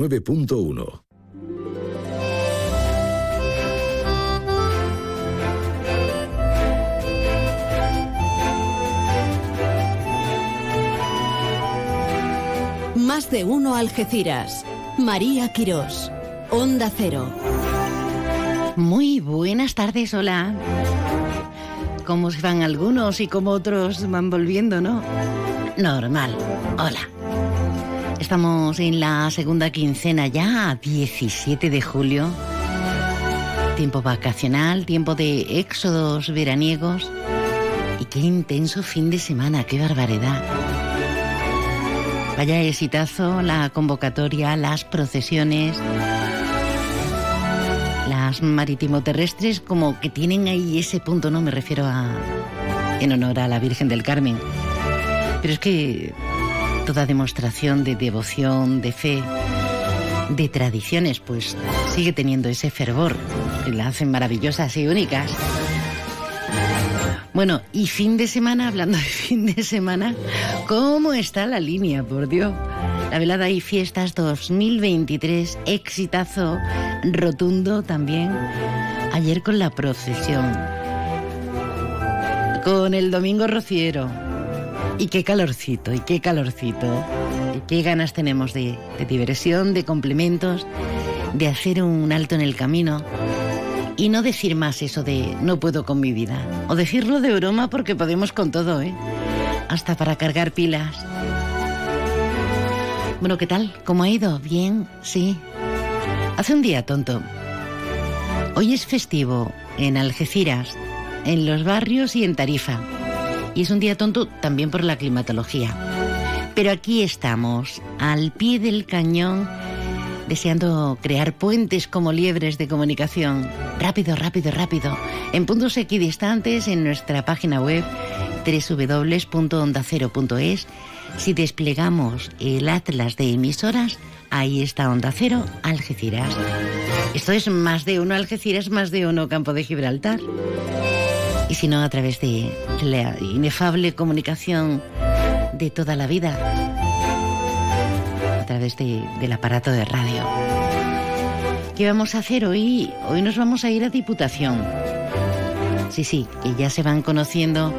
9.1. Más de uno Algeciras. María Quirós. Onda Cero. Muy buenas tardes, hola. ¿Cómo se van algunos y cómo otros van volviendo, no? Normal. Hola. Estamos en la segunda quincena ya, 17 de julio. Tiempo vacacional, tiempo de éxodos veraniegos. Y qué intenso fin de semana, qué barbaridad. Vaya exitazo, la convocatoria, las procesiones, las marítimo-terrestres, como que tienen ahí ese punto, ¿no? Me refiero a. en honor a la Virgen del Carmen. Pero es que toda demostración de devoción, de fe, de tradiciones, pues sigue teniendo ese fervor que la hacen maravillosas y únicas. Bueno, y fin de semana, hablando de fin de semana, ¿cómo está la línea, por Dios? La velada y fiestas 2023, exitazo rotundo también, ayer con la procesión, con el domingo rociero, y qué calorcito, y qué calorcito. Y qué ganas tenemos de, de diversión, de complementos, de hacer un alto en el camino y no decir más eso de no puedo con mi vida. O decirlo de broma porque podemos con todo, ¿eh? Hasta para cargar pilas. Bueno, ¿qué tal? ¿Cómo ha ido? ¿Bien? Sí. Hace un día tonto. Hoy es festivo en Algeciras, en los barrios y en Tarifa. Y es un día tonto también por la climatología. Pero aquí estamos, al pie del cañón, deseando crear puentes como liebres de comunicación. Rápido, rápido, rápido. En puntos equidistantes en nuestra página web www.ondacero.es. Si desplegamos el atlas de emisoras, ahí está Onda Cero, Algeciras. Esto es más de uno Algeciras, más de uno Campo de Gibraltar y si no a través de la inefable comunicación de toda la vida, a través de, del aparato de radio. ¿Qué vamos a hacer hoy? Hoy nos vamos a ir a Diputación. Sí, sí, que ya se van conociendo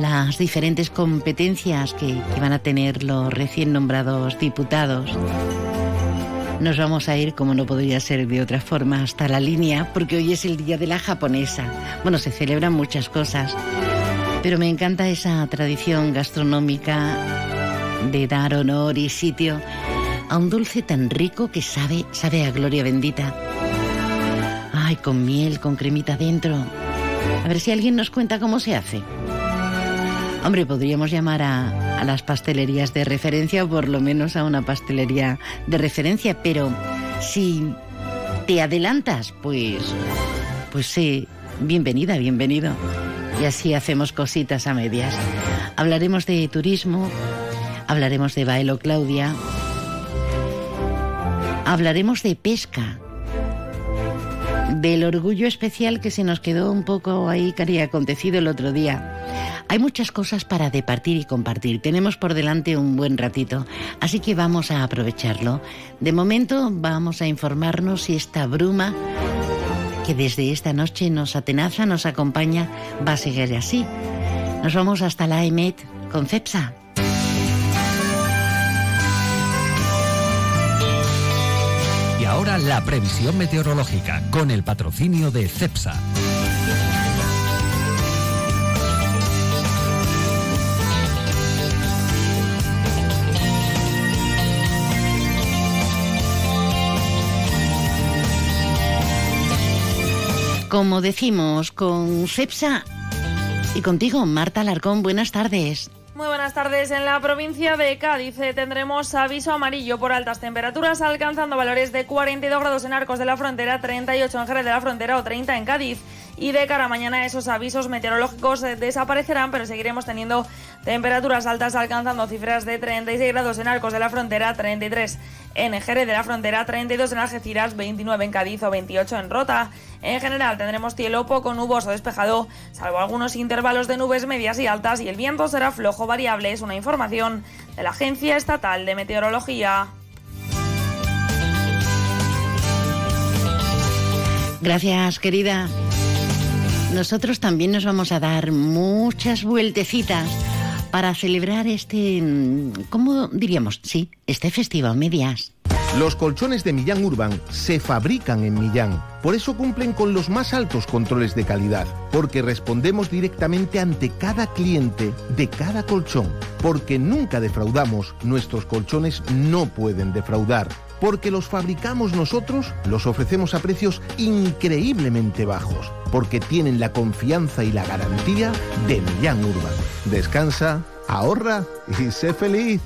las diferentes competencias que, que van a tener los recién nombrados diputados nos vamos a ir, como no podría ser de otra forma, hasta la línea, porque hoy es el Día de la Japonesa. Bueno, se celebran muchas cosas, pero me encanta esa tradición gastronómica de dar honor y sitio a un dulce tan rico que sabe, sabe a gloria bendita. Ay, con miel, con cremita dentro. A ver si alguien nos cuenta cómo se hace. Hombre, podríamos llamar a, a, las pastelerías de referencia o por lo menos a una pastelería de referencia, pero si te adelantas, pues, pues sí, bienvenida, bienvenido. Y así hacemos cositas a medias. Hablaremos de turismo, hablaremos de Baelo Claudia, hablaremos de pesca, del orgullo especial que se nos quedó un poco ahí, que acontecido el otro día. Hay muchas cosas para departir y compartir. Tenemos por delante un buen ratito, así que vamos a aprovecharlo. De momento vamos a informarnos si esta bruma que desde esta noche nos atenaza, nos acompaña, va a seguir así. Nos vamos hasta la EMET con CEPSA. Y ahora la previsión meteorológica con el patrocinio de CEPSA. Como decimos, con CEPSA y contigo, Marta Alarcón, buenas tardes. Muy buenas tardes. En la provincia de Cádiz eh, tendremos aviso amarillo por altas temperaturas, alcanzando valores de 42 grados en Arcos de la Frontera, 38 en Jerez de la Frontera o 30 en Cádiz y de cara a mañana esos avisos meteorológicos eh, desaparecerán, pero seguiremos teniendo temperaturas altas alcanzando cifras de 36 grados en Arcos de la Frontera, 33 en Jerez de la Frontera, 32 en Algeciras, 29 en Cádiz o 28 en Rota. En general tendremos cielo poco nuboso despejado, salvo algunos intervalos de nubes medias y altas y el viento será flojo variable. Es una información de la Agencia Estatal de Meteorología. Gracias, querida. Nosotros también nos vamos a dar muchas vueltecitas para celebrar este, mm, ¿cómo diríamos? Sí, este festival medias. Los colchones de Millán Urban se fabrican en Millán. Por eso cumplen con los más altos controles de calidad. Porque respondemos directamente ante cada cliente de cada colchón. Porque nunca defraudamos. Nuestros colchones no pueden defraudar. Porque los fabricamos nosotros, los ofrecemos a precios increíblemente bajos. Porque tienen la confianza y la garantía de Millán Urban. Descansa, ahorra y sé feliz.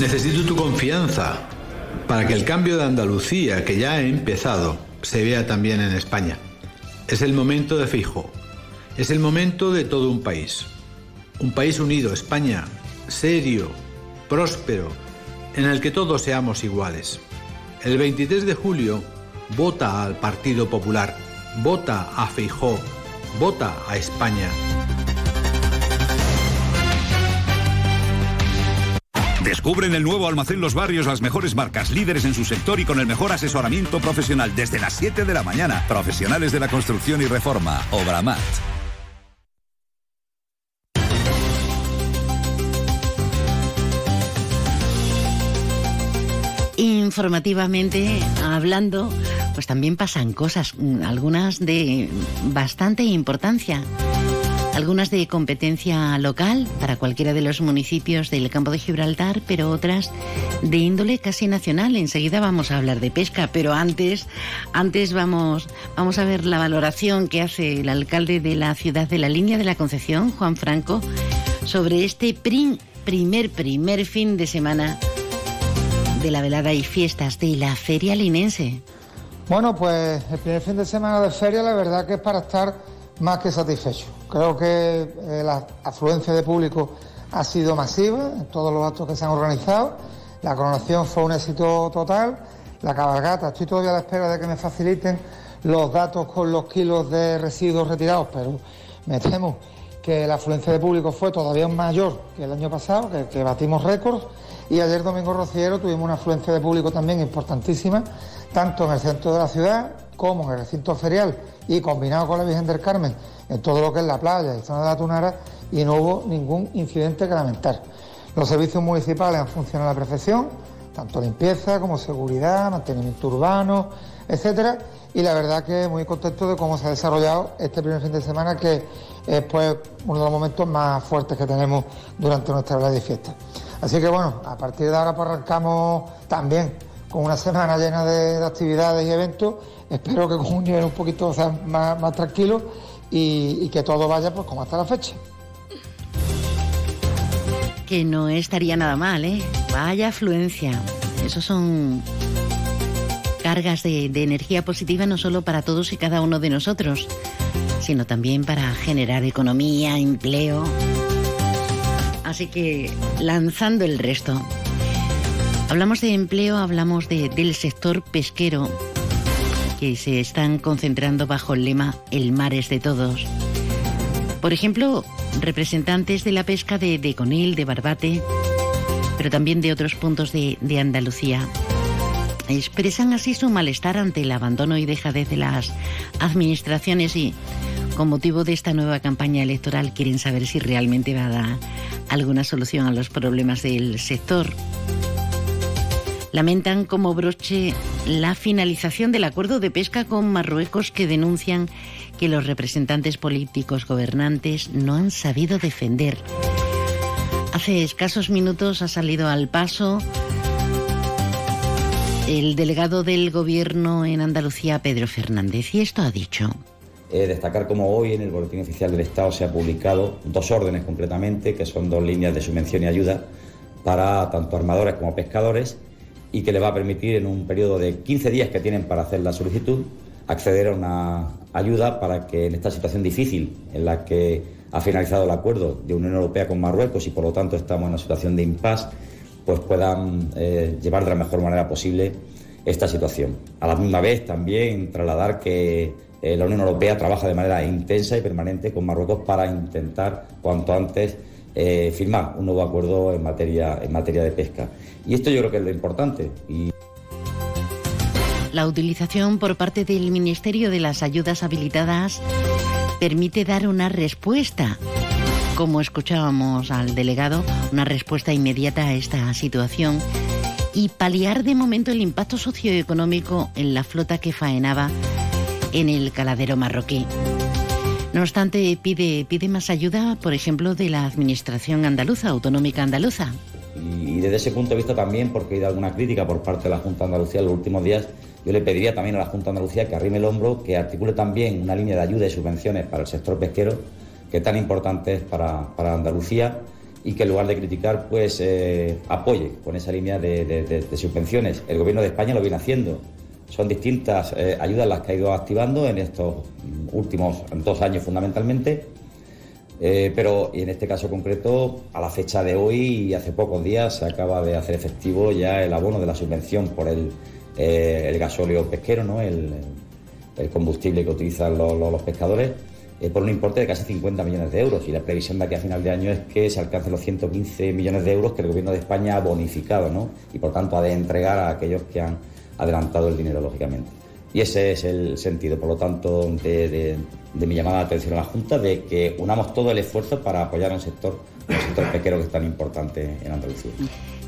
Necesito tu confianza para que el cambio de Andalucía que ya ha empezado se vea también en España. Es el momento de Fijo. Es el momento de todo un país. Un país unido, España, serio, próspero, en el que todos seamos iguales. El 23 de julio, vota al Partido Popular, vota a Feijó, vota a España. Descubre en el nuevo almacén Los Barrios las mejores marcas, líderes en su sector y con el mejor asesoramiento profesional desde las 7 de la mañana. Profesionales de la construcción y reforma. Obramat. Informativamente hablando, pues también pasan cosas, mm, algunas de bastante importancia algunas de competencia local para cualquiera de los municipios del campo de Gibraltar, pero otras de índole casi nacional. Enseguida vamos a hablar de pesca, pero antes, antes vamos, vamos a ver la valoración que hace el alcalde de la ciudad de la línea de la Concepción, Juan Franco, sobre este primer, primer fin de semana de la velada y fiestas de la Feria Linense. Bueno, pues el primer fin de semana de feria la verdad que es para estar más que satisfecho. Creo que eh, la afluencia de público ha sido masiva en todos los actos que se han organizado. La coronación fue un éxito total. La cabalgata, estoy todavía a la espera de que me faciliten los datos con los kilos de residuos retirados, pero me temo que la afluencia de público fue todavía mayor que el año pasado, que, que batimos récords. Y ayer domingo rociero tuvimos una afluencia de público también importantísima, tanto en el centro de la ciudad como en el recinto ferial y combinado con la Virgen del Carmen en todo lo que es la playa y zona de la Tunara y no hubo ningún incidente que lamentar. Los servicios municipales han funcionado a la perfección, tanto limpieza como seguridad, mantenimiento urbano, etcétera, y la verdad que muy contento de cómo se ha desarrollado este primer fin de semana que es pues uno de los momentos más fuertes que tenemos durante nuestra velada de fiesta. Así que bueno, a partir de ahora pues arrancamos también con una semana llena de, actividades y eventos. Espero que con un nivel un poquito más, tranquilo y, que todo vaya pues como hasta la fecha. Que no estaría nada mal, ¿eh? Vaya afluencia. Esos son cargas de, energía positiva no solo para todos y cada uno de nosotros, sino también para generar economía, empleo. Así que lanzando el resto. Hablamos de empleo, hablamos del sector pesquero, que se están concentrando bajo el lema El mar es de todos. Por ejemplo, representantes de la pesca de, de Conil, de Barbate, pero también de otros puntos de Andalucía, expresan así su malestar ante el abandono y dejadez de las administraciones y con motivo de esta nueva campaña electoral quieren saber si realmente va a dar alguna solución a los problemas del sector lamentan como broche la finalización del acuerdo de pesca con Marruecos que denuncian que los representantes políticos gobernantes no han sabido defender. Hace escasos minutos ha salido al paso el delegado del gobierno en Andalucía, Pedro Fernández, y esto ha dicho. Eh, destacar como hoy en el Boletín Oficial del Estado se ha publicado dos órdenes concretamente, que son dos líneas de subvención y ayuda para tanto armadores como pescadores, y que le va a permitir en un periodo de 15 días que tienen para hacer la solicitud acceder a una ayuda para que en esta situación difícil en la que ha finalizado el acuerdo de Unión Europea con Marruecos y por lo tanto estamos en una situación de impasse, pues puedan eh, llevar de la mejor manera posible esta situación. A la misma vez también trasladar que eh, la Unión Europea trabaja de manera intensa y permanente con Marruecos para intentar cuanto antes eh, firmar un nuevo acuerdo en materia, en materia de pesca. Y esto yo creo que es lo importante. La utilización por parte del Ministerio de las Ayudas Habilitadas permite dar una respuesta, como escuchábamos al delegado, una respuesta inmediata a esta situación y paliar de momento el impacto socioeconómico en la flota que faenaba en el caladero marroquí. No obstante, pide, pide más ayuda, por ejemplo, de la Administración andaluza, autonómica andaluza. Y desde ese punto de vista también, porque hay alguna crítica por parte de la Junta Andalucía en los últimos días, yo le pediría también a la Junta Andalucía que arrime el hombro, que articule también una línea de ayuda y subvenciones para el sector pesquero, que tan importante es para, Andalucía, y que en lugar de criticar, pues eh, apoye con esa línea de, subvenciones. El Gobierno de España lo viene haciendo. Son distintas eh, ayudas las que ha ido activando en estos últimos dos años fundamentalmente, eh, pero en este caso concreto, a la fecha de hoy y hace pocos días se acaba de hacer efectivo ya el abono de la subvención por el eh, el gasóleo pesquero, ¿no? el, combustible que utilizan los, pescadores, eh, por un importe de casi 50 millones de euros. Y la previsión de aquí a final de año es que se alcancen los 115 millones de euros que el Gobierno de España ha bonificado ¿no? y por tanto ha de entregar a aquellos que han adelantado el dinero, lógicamente. Y ese es el sentido, por lo tanto, de, mi llamada de atención a la Junta, de que unamos todo el esfuerzo para apoyar a un sector, un sector que es tan importante en Andalucía.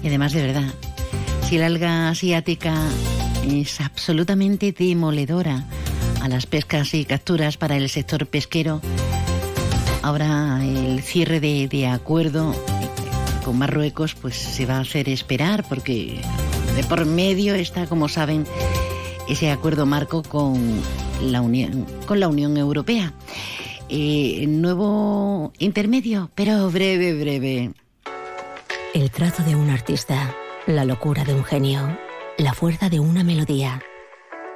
Y además, de verdad, si el alga asiática es absolutamente demoledora a las pescas y capturas para el sector pesquero. Ahora el cierre de, acuerdo con Marruecos pues se va a hacer esperar porque de por medio está, como saben, ese acuerdo marco con la Unión, con la Unión Europea. Eh, nuevo intermedio, pero breve, breve. El trazo de un artista, la locura de un genio la fuerza de una melodía.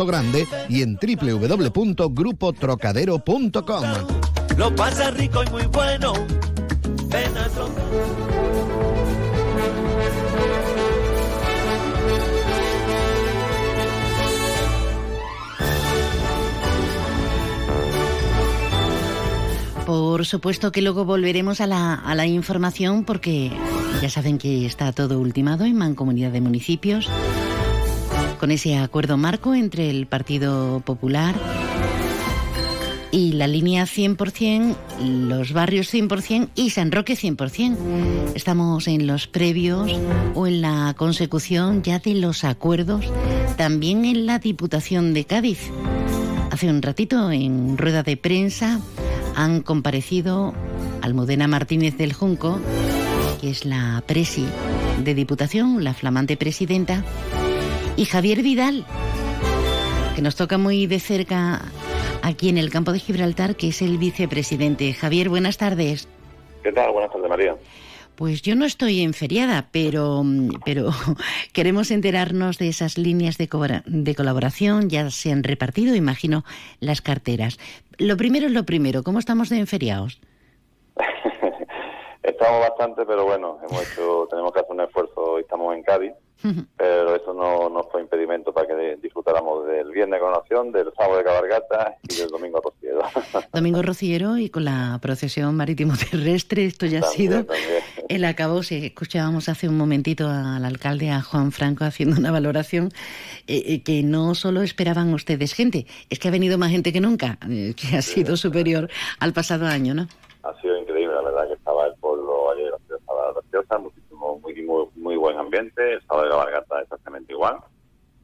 Sotogrande y en www.grupotrocadero.com. Lo pasa rico y muy bueno. Por supuesto que luego volveremos a la, a la, información porque ya saben que está todo ultimado en Mancomunidad de Municipios con ese acuerdo marco entre el Partido Popular y la línea 100%, los barrios 100% y San Roque 100%. Estamos en los previos o en la consecución ya de los acuerdos, también en la Diputación de Cádiz. Hace un ratito en rueda de prensa han comparecido Almudena Martínez del Junco, que es la presi de Diputación, la flamante presidenta, y Javier Vidal, que nos toca muy de cerca aquí en el campo de Gibraltar, que es el vicepresidente. Javier, buenas tardes. ¿Qué tal? Buenas tardes, María. Pues yo no estoy en feriada, pero, pero queremos enterarnos de esas líneas de, de colaboración. Ya se han repartido, imagino, las carteras. Lo primero es lo primero. ¿Cómo estamos de enferiados? Estamos bastante, pero bueno, hemos hecho, tenemos que hacer un esfuerzo y estamos en Cádiz, pero eso no nos fue impedimento para que disfrutáramos del viernes de coronación, del sábado de cabalgata y del domingo rociero. Domingo rociero y con la procesión marítimo terrestre, esto ya ha sido el acabo. Si escuchábamos hace un momentito al alcalde, a Juan Franco, haciendo una valoración eh, eh, que no solo esperaban ustedes gente, es que ha venido más gente que nunca, eh, que ha sido superior al pasado año, ¿no? Ha sido increíble, la verdad, que estaba el pueblo ayer, graciosa, muchísimo, muy, muy, muy buen ambiente, el sábado de cabalgata exactamente igual.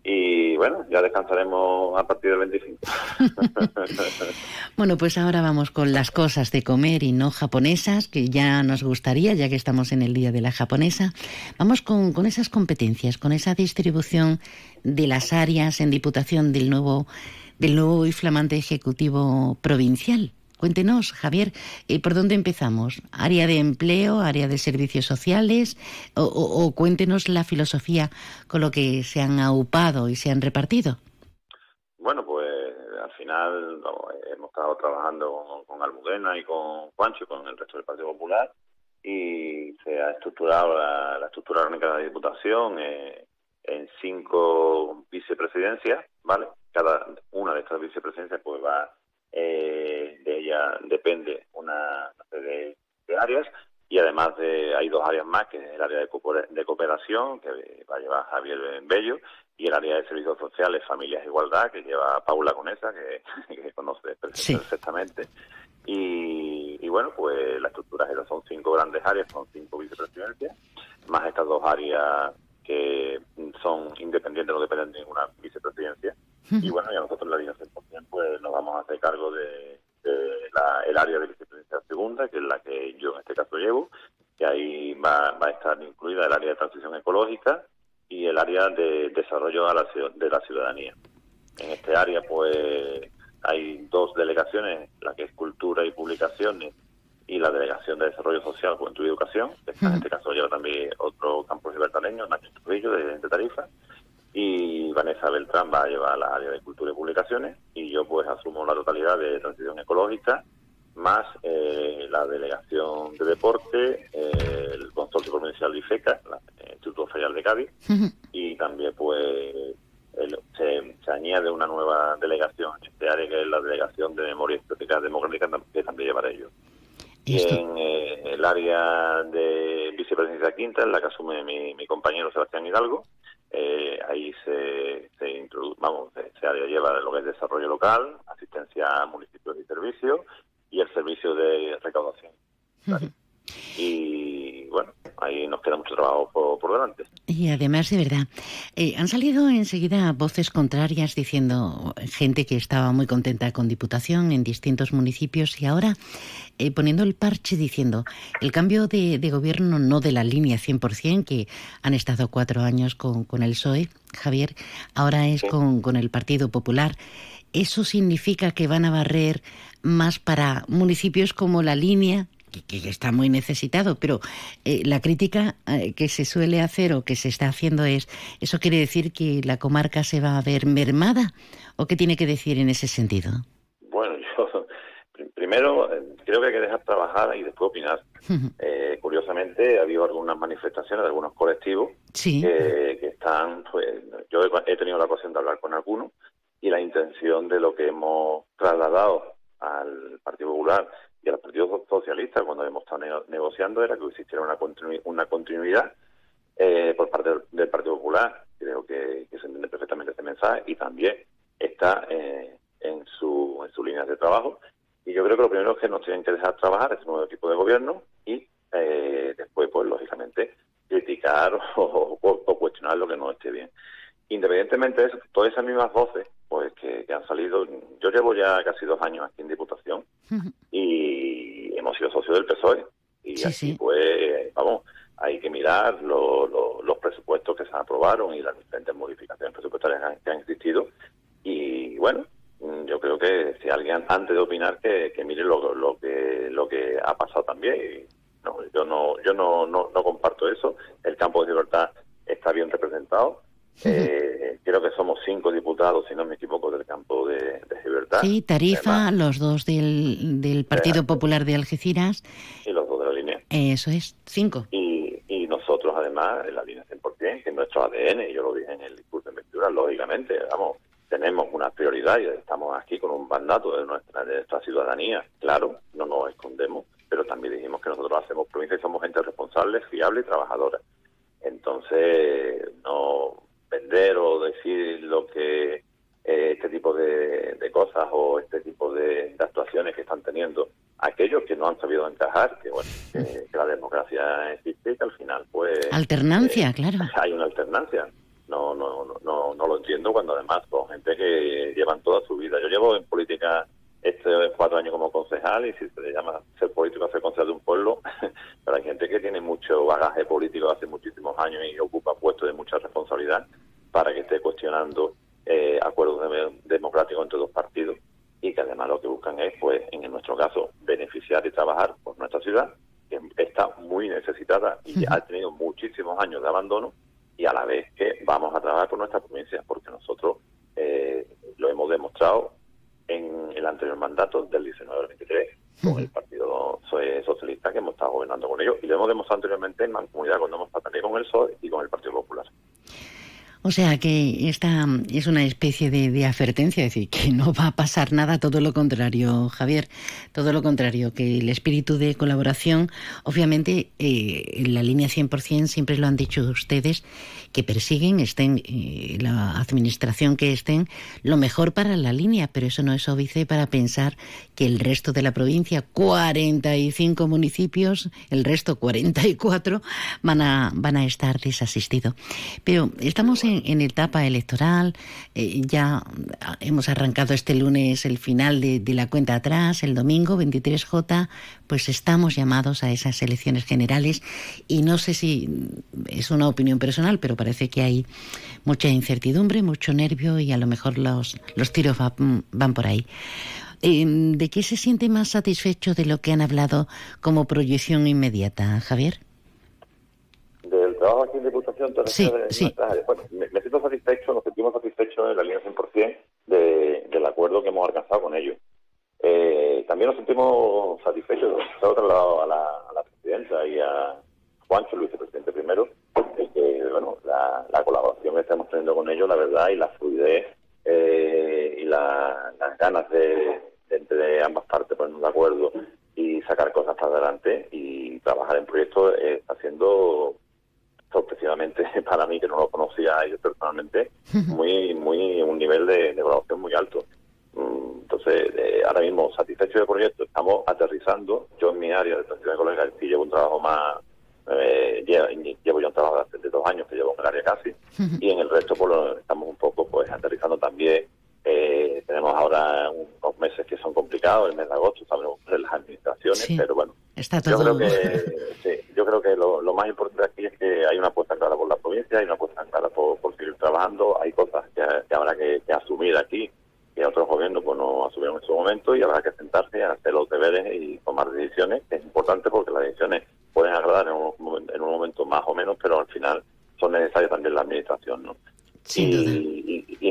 Y bueno, ya descansaremos a partir del 25. bueno, pues ahora vamos con las cosas de comer y no japonesas, que ya nos gustaría, ya que estamos en el Día de la Japonesa. Vamos con, con esas competencias, con esa distribución de las áreas en diputación del nuevo, del nuevo y flamante Ejecutivo Provincial. Cuéntenos, Javier, eh, ¿por dónde empezamos? ¿Área de empleo, área de servicios sociales? O, cuéntenos la filosofía con lo que se han aupado y se han repartido. Bueno, pues al final hemos estado trabajando con, Almudena y con Juancho y con el resto del Partido Popular y se ha estructurado la, estructura orgánica de la Diputación eh, en cinco vicepresidencias, ¿vale? Cada una de estas vicepresidencias pues va eh, de ella depende una serie de, áreas y además de, hay dos áreas más, que es el área de, cooperación, que va a llevar Javier Bello, y el área de servicios sociales, familias e igualdad, que lleva Paula Conesa, que, que conoce perfectamente. Y, bueno, pues la estructura es son cinco grandes áreas, son cinco vicepresidencias, más estas dos áreas que son independientes, no dependen de ninguna vicepresidencia. Y bueno, ya nosotros la dirección pues nos vamos a hacer cargo de, el área de vicepresidencia segunda, que es la que yo en este caso llevo, que ahí va, va a estar incluida el área de transición ecológica y el área de desarrollo de la ciudadanía. En este área, pues, hay dos delegaciones, la que es cultura y publicaciones y la delegación de desarrollo social, juventud y educación, en este caso lleva también otro campus libertaleño, Nacho Trujillo, de, de Tarifa, y Vanessa Beltrán va a llevar la área de cultura y publicaciones y yo pues asumo la totalidad de transición ecológica más eh, la delegación de deporte, eh, el consorcio provincial de IFECA, el Instituto Federal de Cádiz y también pues se, añade una nueva delegación este área que es la delegación de memoria estética democrática que también llevaré yo. Y en eh, el área de vicepresidencia quinta, en la que asume mi, mi compañero Sebastián Hidalgo, eh, ahí se, se introduce, vamos, se, lleva lo que es desarrollo local, asistencia a municipios y servicios y el servicio de recaudación. Y ahí nos queda mucho trabajo por, delante. Y además, de verdad, eh, han salido enseguida voces contrarias diciendo gente que estaba muy contenta con Diputación en distintos municipios y ahora eh, poniendo el parche diciendo el cambio de, gobierno no de la línea 100% que han estado cuatro años con, con el PSOE, Javier, ahora es con, con el Partido Popular. ¿Eso significa que van a barrer más para municipios como la línea que, está muy necesitado, pero eh, la crítica eh, que se suele hacer o que se está haciendo es, ¿eso quiere decir que la comarca se va a ver mermada? ¿O qué tiene que decir en ese sentido? Bueno, yo primero eh, creo que hay que dejar trabajar y después opinar. curiosamente, ha habido algunas manifestaciones de algunos colectivos que, están, pues, yo he tenido la ocasión de hablar con algunos y la intención de lo que hemos trasladado al Partido Popular y al Partido Socialista cuando hemos estado negociando era que existiera una, una continuidad eh, por parte del, Partido Popular. Creo que, se entiende perfectamente este mensaje y también está eh, en, su, en sus líneas de trabajo. Y yo creo que lo primero es que nos tienen que dejar trabajar este nuevo equipo de gobierno y eh, después, pues lógicamente, criticar o, cuestionar lo que no esté bien. Independientemente de eso, todas esas mismas voces pues que, han salido, yo llevo ya casi dos años aquí en Diputación y hemos sido socios del PSOE. Y así pues, vamos, hay que mirar los presupuestos que se aprobaron y las diferentes modificaciones presupuestarias que han, existido. Y bueno, yo creo que si alguien antes de opinar que, mire lo, lo que lo que ha pasado también. no, yo no yo no, no, no comparto eso. El campo de libertad está bien representado eh, creo que somos cinco diputados, si no me equivoco, del campo de, de Libertad. Sí, Tarifa, los dos del, del Partido Popular de Algeciras. Y los dos de la línea. Eso es, cinco. Y, y nosotros, además, en la línea 100%, que es nuestro ADN, yo lo dije en el discurso de investidura, lógicamente, vamos, tenemos una prioridad y estamos aquí con un mandato de nuestra, de nuestra ciudadanía. Claro, no nos escondemos, pero también dijimos que nosotros hacemos provincia y somos gente responsable, fiable y trabajadora. Entonces, no vender o decir lo que eh, este tipo de, de cosas o este tipo de, de actuaciones que están teniendo aquellos que no han sabido encajar, que bueno, que, que la democracia existe y que al final pues... Alternancia, eh, claro. Hay una alternancia. No, no, no, no, no lo entiendo cuando además son gente que llevan toda su vida. Yo llevo en política este cuatro años como concejal y si se le llama ser político, ser concejal de un pueblo, pero hay gente que tiene mucho bagaje político hace muchísimos años y ocupa puestos de mucha responsabilidad para que esté cuestionando eh, acuerdos de- democráticos entre dos partidos y que además lo que buscan es, pues, en nuestro caso, beneficiar y trabajar por nuestra ciudad, que está muy necesitada y ha tenido muchísimos años de abandono y a la vez que vamos a trabajar por nuestra provincia, porque nosotros eh, lo hemos demostrado en el anterior mandato del 19 al 23 con el Partido So- Socialista que hemos estado gobernando con ellos y lo hemos demostrado anteriormente en Mancomunidad cuando hemos estado también con el PSOE y con el Partido Popular. O sea que esta es una especie de, de advertencia, es decir, que no va a pasar nada, todo lo contrario, Javier, todo lo contrario, que el espíritu de colaboración, obviamente, eh, en la línea 100% siempre lo han dicho ustedes, que persiguen, estén, eh, la administración que estén, lo mejor para la línea, pero eso no es óbice para pensar que el resto de la provincia, 45 municipios, el resto 44, van a, van a estar desasistidos. Pero estamos en, en etapa electoral, eh, ya hemos arrancado este lunes el final de, la cuenta atrás, el domingo 23J, pues estamos llamados a esas elecciones generales y no sé si es una opinión personal, pero parece que hay mucha incertidumbre, mucho nervio y a lo mejor los, los tiros va- van por ahí. Eh, ¿De qué se siente más satisfecho de lo que han hablado como proyección inmediata, Javier? Del trabajo aquí te Sí, de sí. Bueno, me, me siento satisfecho, nos sentimos satisfechos en la línea 100% de, del acuerdo que hemos alcanzado con ellos. Eh, también nos sentimos satisfechos, lo he trasladado a la, a la presidenta y a Juancho, el vicepresidente primero, de que bueno, la, la colaboración que estamos teniendo con ellos, la verdad, y la fluidez eh, y la- las ganas de, de entre ambas partes ponernos de acuerdo y sacar cosas para adelante y trabajar en proyectos eh, está siendo sorpresivamente para mí que no lo conocía ellos personalmente muy muy un nivel de, de colaboración muy alto. Mm, entonces eh, ahora mismo satisfecho del proyecto estamos aterrizando. Yo en mi área de transición ecológica sí llevo un trabajo más eh, lle- llevo ya un trabajo de hace de dos años que llevo en el área casi y en el resto pues lo- estamos un poco pues aterrizando también eh, tenemos ahora unos meses que son complicados el mes de agosto sabemos de las administraciones Sí. pero bueno Está yo todo... creo que sí, yo creo que lo, lo más importante aquí es que hay una apuesta clara por la provincia, hay una apuesta clara por, por seguir trabajando, hay cosas que, que habrá que, que asumir aquí que otros gobiernos pues no asumieron en su momento y habrá que sentarse a hacer los deberes y tomar decisiones, que es importante porque las decisiones pueden agradar en un, en un momento más o menos, pero al final son necesarias también la administración, ¿no? Sin y, duda.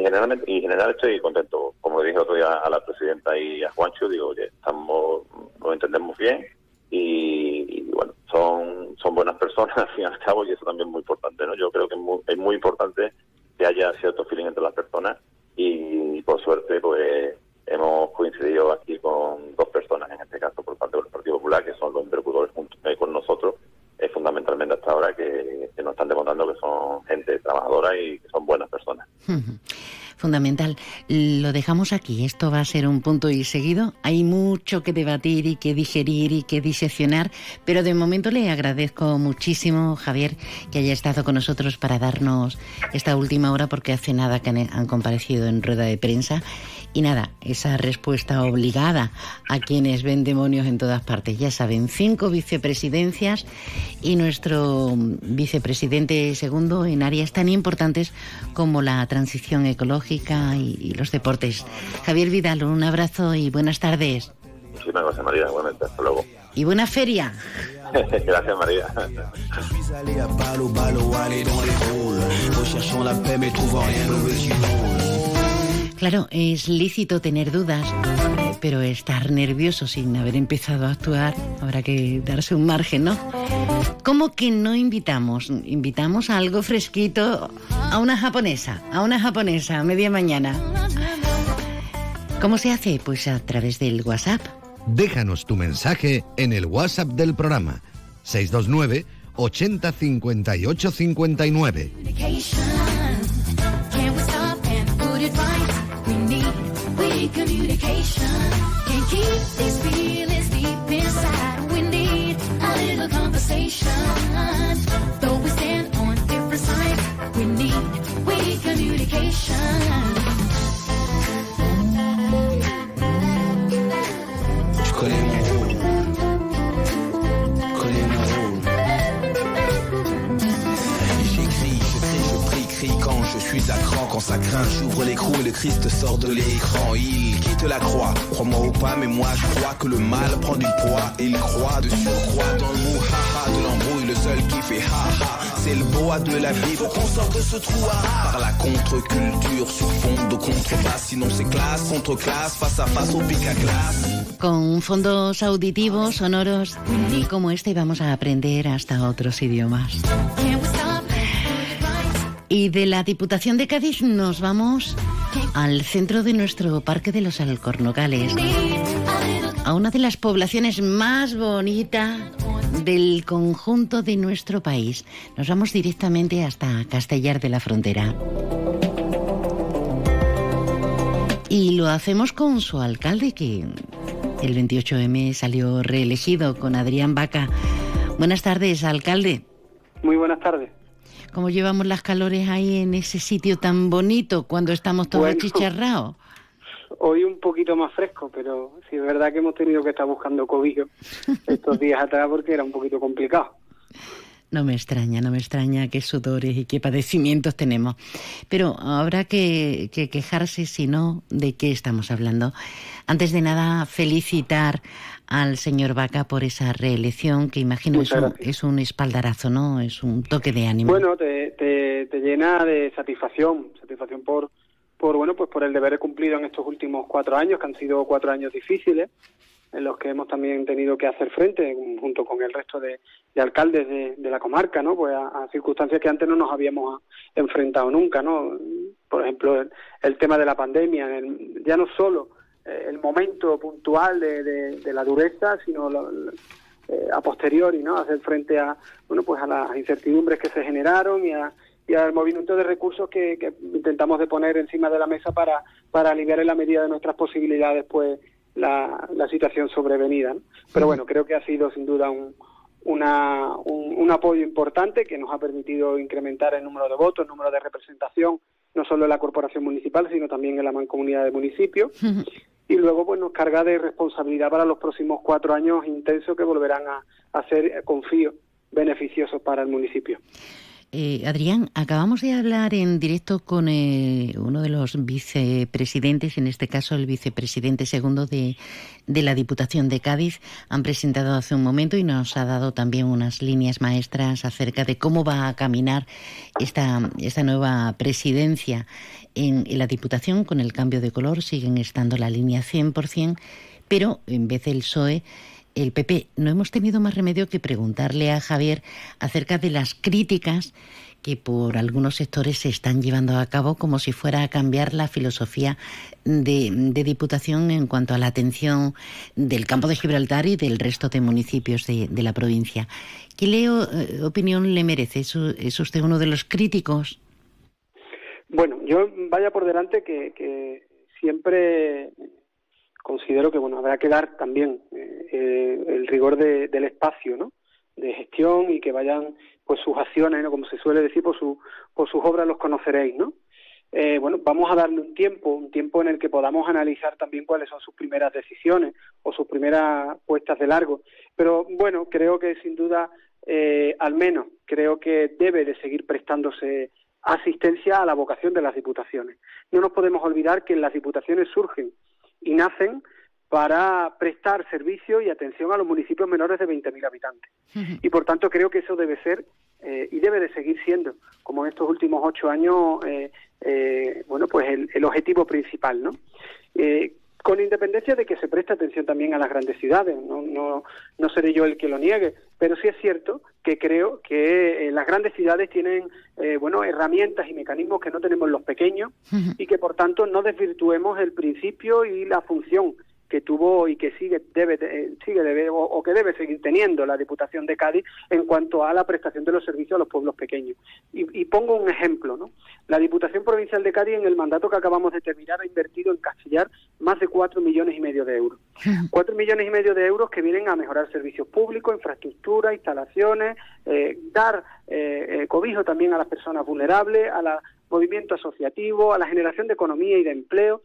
Y, y generalmente y en general estoy contento. Como dije otro día a la presidenta y a Juancho digo oye estamos nos entendemos bien y, y, bueno son son buenas personas al fin y al cabo y eso también es muy importante no yo creo que es muy, es muy importante que haya cierto feeling entre las personas y por suerte pues hemos coincidido aquí con dos personas en este caso por parte del Partido Popular que son los interlocutores junto eh, con nosotros eh, fundamentalmente hasta ahora que, que nos están demostrando que son gente trabajadora y que son buenas personas Ujú. Fundamental. Lo dejamos aquí. Esto va a ser un punto y seguido. Hay mucho que debatir y que digerir y que diseccionar, pero de momento le agradezco muchísimo, Javier, que haya estado con nosotros para darnos esta última hora, porque hace nada que han han comparecido en rueda de prensa. Y nada, esa respuesta obligada a quienes ven demonios en todas partes. Ya saben, cinco vicepresidencias y nuestro vicepresidente segundo en áreas tan importantes como la transición ecológica y, y los deportes. Javier Vidal, un abrazo y buenas tardes. muchísimas gracias María igualmente hasta luego Y buena feria. gracias María Claro, es lícito tener dudas, pero estar nervioso sin haber empezado a actuar, habrá que darse un margen, ¿no? ¿Cómo que no invitamos? Invitamos a algo fresquito, a una japonesa, a una japonesa, a media mañana. ¿Cómo se hace? Pues a través del WhatsApp. Déjanos tu mensaje en el WhatsApp del programa 629 80 58 59. Communication. Can't keep these feelings deep inside. We need a little conversation. Though we stand on different sides, we need we communication. Suis à cran, quand ça craint, j'ouvre l'écrou et le Christ sort de l'écran. Il quitte la croix, crois-moi ou pas, mais moi je crois que le mal prend du poids et il croit de surcroît dans le mou haha de l'embrouille, le seul qui fait haha. C'est le boa de la vie, faut qu'on sorte de ce trou à par la contre-culture sur fond de contrebasse, sinon c'est classe contre classe, face à face au pic à glace. Con fondos auditivos, sonoros y como este vamos a aprender hasta otros idiomas. Y de la Diputación de Cádiz nos vamos al centro de nuestro Parque de los Alcornocales, a una de las poblaciones más bonitas del conjunto de nuestro país. Nos vamos directamente hasta Castellar de la Frontera. Y lo hacemos con su alcalde, que el 28M salió reelegido con Adrián Vaca. Buenas tardes, alcalde. Muy buenas tardes. ¿Cómo llevamos las calores ahí en ese sitio tan bonito cuando estamos todos Bueno. achicharrados? Hoy un poquito más fresco, pero sí es verdad que hemos tenido que estar buscando cobijo estos días atrás porque era un poquito complicado. No me extraña, no me extraña qué sudores y qué padecimientos tenemos. Pero habrá que, que quejarse, si no, de qué estamos hablando. Antes de nada, felicitar al señor Vaca por esa reelección, que imagino es un, gracias. es un espaldarazo, ¿no? Es un toque de ánimo. Bueno, te, te, te llena de satisfacción, satisfacción por, por bueno, pues por el deber cumplido en estos últimos cuatro años, que han sido cuatro años difíciles, en los que hemos también tenido que hacer frente, junto con el resto de, de alcaldes de, de la comarca, ¿no? Pues a, a circunstancias que antes no nos habíamos enfrentado nunca, ¿no? Por ejemplo, el, el tema de la pandemia, el- ya no solo el momento puntual de, de- la dureza, sino lo- eh, a posteriori, ¿no? Hacer frente a, bueno, pues a las incertidumbres que se generaron y a y al movimiento de recursos que, que intentamos de poner encima de la mesa para, para aliviar en la medida de nuestras posibilidades pues la, la situación sobrevenida. ¿no? Pero bueno, creo que ha sido sin duda un, una, un, un apoyo importante que nos ha permitido incrementar el número de votos, el número de representación, no solo en la corporación municipal, sino también en la mancomunidad de municipios. Y luego nos carga de responsabilidad para los próximos cuatro años intensos que volverán a, a ser, eh, confío, beneficiosos para el municipio. Eh, Adrián, acabamos de hablar en directo con eh, uno de los vicepresidentes, en este caso el vicepresidente segundo de, de la Diputación de Cádiz. Han presentado hace un momento y nos ha dado también unas líneas maestras acerca de cómo va a caminar esta, esta nueva presidencia en, en la Diputación con el cambio de color. Siguen estando la línea 100%, pero en vez del PSOE el PP, no hemos tenido más remedio que preguntarle a Javier acerca de las críticas que por algunos sectores se están llevando a cabo como si fuera a cambiar la filosofía de, Diputación en cuanto a la atención del campo de Gibraltar y del resto de municipios de, de la provincia. ¿Qué leo, eh, opinión le merece? ¿Es, es usted uno de los críticos? Bueno, yo vaya por delante que, que siempre considero que bueno habrá que dar también eh, el rigor de- del espacio, ¿no? De gestión y que vayan pues sus acciones, ¿no? como se suele decir, por su por sus obras los conoceréis, ¿no? Eh, bueno, vamos a darle un tiempo, un tiempo en el que podamos analizar también cuáles son sus primeras decisiones o sus primeras puestas de largo. Pero bueno, creo que sin duda, eh, al menos, creo que debe de seguir prestándose asistencia a la vocación de las diputaciones. No nos podemos olvidar que las diputaciones surgen y nacen para prestar servicio y atención a los municipios menores de 20.000 habitantes. Y por tanto creo que eso debe ser eh, y debe de seguir siendo, como en estos últimos ocho años, eh, eh, bueno, pues el, el objetivo principal, ¿no? Eh, con independencia de que se preste atención también a las grandes ciudades, no, no, no seré yo el que lo niegue, pero sí es cierto que creo que eh, las grandes ciudades tienen eh, bueno herramientas y mecanismos que no tenemos los pequeños y que por tanto no desvirtuemos el principio y la función que tuvo y que sigue debe eh, sigue debe o, o que debe seguir teniendo la Diputación de Cádiz en cuanto a la prestación de los servicios a los pueblos pequeños. Y, y pongo un ejemplo, ¿no? La Diputación Provincial de Cádiz en el mandato que acabamos de terminar ha invertido en Castellar más de cuatro millones y medio de euros. Cuatro millones y medio de euros que vienen a mejorar servicios públicos, infraestructura, instalaciones, eh, dar eh, eh, cobijo también a las personas vulnerables, a la movimiento asociativo, a la generación de economía y de empleo.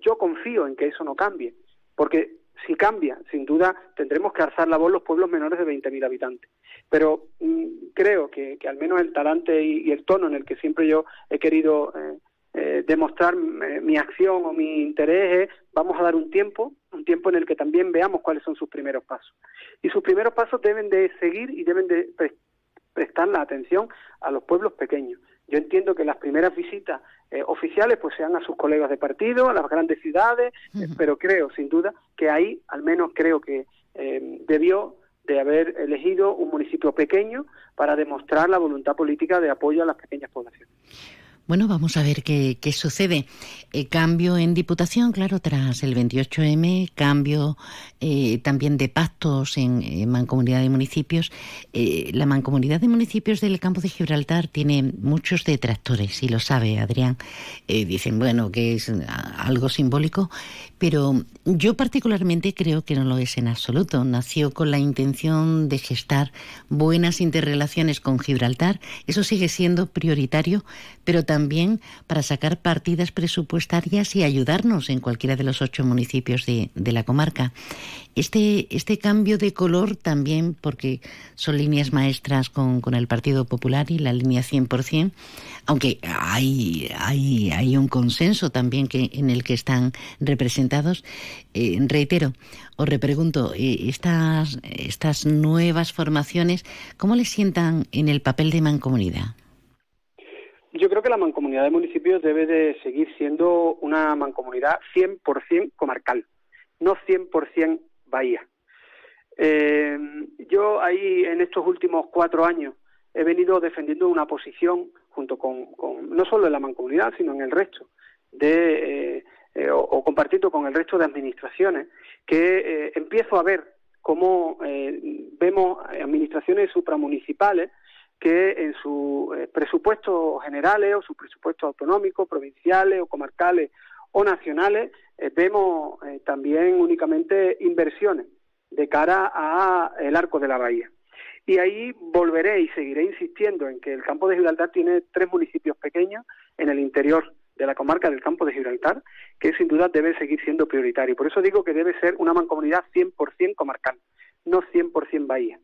Yo confío en que eso no cambie, porque si cambia, sin duda tendremos que alzar la voz los pueblos menores de 20.000 habitantes. Pero mm, creo que, al menos el talante y, el tono en el que siempre yo he querido eh, eh, demostrar eh, mi acción o mi interés es vamos a dar un tiempo, un tiempo en el que también veamos cuáles son sus primeros pasos. Y sus primeros pasos deben de seguir y deben de pre- prestar la atención a los pueblos pequeños. Yo entiendo que las primeras visitas eh, oficiales pues sean a sus colegas de partido, a las grandes ciudades, eh, pero creo sin duda que ahí al menos creo que eh, debió de haber elegido un municipio pequeño para demostrar la voluntad política de apoyo a las pequeñas poblaciones. Bueno, vamos a ver qué, qué sucede. Eh, cambio en Diputación, claro, tras el 28M, cambio eh, también de pactos en, Mancomunidad de Municipios. Eh, la Mancomunidad de Municipios del Campo de Gibraltar tiene muchos detractores, y lo sabe Adrián. Eh, dicen, bueno, que es ah, algo simbólico, pero yo particularmente creo que no lo es en absoluto. Nació con la intención de gestar buenas interrelaciones con Gibraltar. Eso sigue siendo prioritario, pero también para sacar partidas presupuestarias y ayudarnos en cualquiera de los ocho municipios de, la comarca. Este, este cambio de color también, porque son líneas maestras con, con el Partido Popular y la línea 100%, aunque hay, hay, hay un consenso también que, en el que están representados. Eh, reitero, os repregunto, eh, estas, estas nuevas formaciones, ¿cómo les sientan en el papel de mancomunidad? Yo creo que la mancomunidad de municipios debe de seguir siendo una mancomunidad 100% comarcal, no 100% bahía. Eh, yo ahí en estos últimos cuatro años he venido defendiendo una posición junto con, no solo en la mancomunidad, sino en el resto de eh, eh, o, o compartiendo con el resto de administraciones que eh, empiezo a ver cómo vemos administraciones supramunicipales que en sus eh, presupuestos generales o sus presupuestos autonómicos, provinciales o comarcales o nacionales, eh, vemos eh, también únicamente inversiones de cara a el arco de la bahía. Y ahí volveré y seguiré insistiendo en que el campo de Gibraltar tiene tres municipios pequeños en el interior de la comarca del campo de Gibraltar, que sin duda debe seguir siendo prioritario. Por eso digo que debe ser una mancomunidad 100% comarcal, no 100% bahía.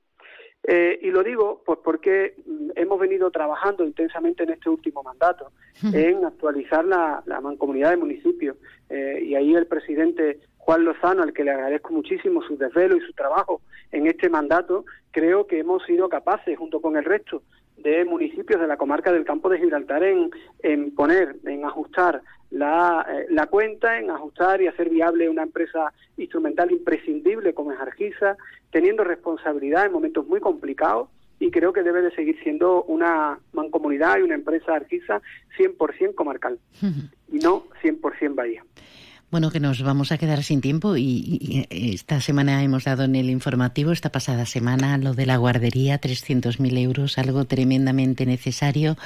Eh, y lo digo pues porque mm, hemos venido trabajando intensamente en este último mandato en actualizar la, la mancomunidad de municipios. Eh, y ahí el presidente Juan Lozano, al que le agradezco muchísimo su desvelo y su trabajo en este mandato, creo que hemos sido capaces, junto con el resto de municipios de la comarca del campo de Gibraltar, en, en poner, en ajustar la, eh, la cuenta, en ajustar y hacer viable una empresa instrumental imprescindible como es Argisa, teniendo responsabilidad en momentos muy complicados y creo que debe de seguir siendo una mancomunidad y una empresa Argisa 100% comarcal y no 100% Bahía. Bueno, que nos vamos a quedar sin tiempo y, y esta semana hemos dado en el informativo, esta pasada semana, lo de la guardería, 300.000 euros, algo tremendamente necesario.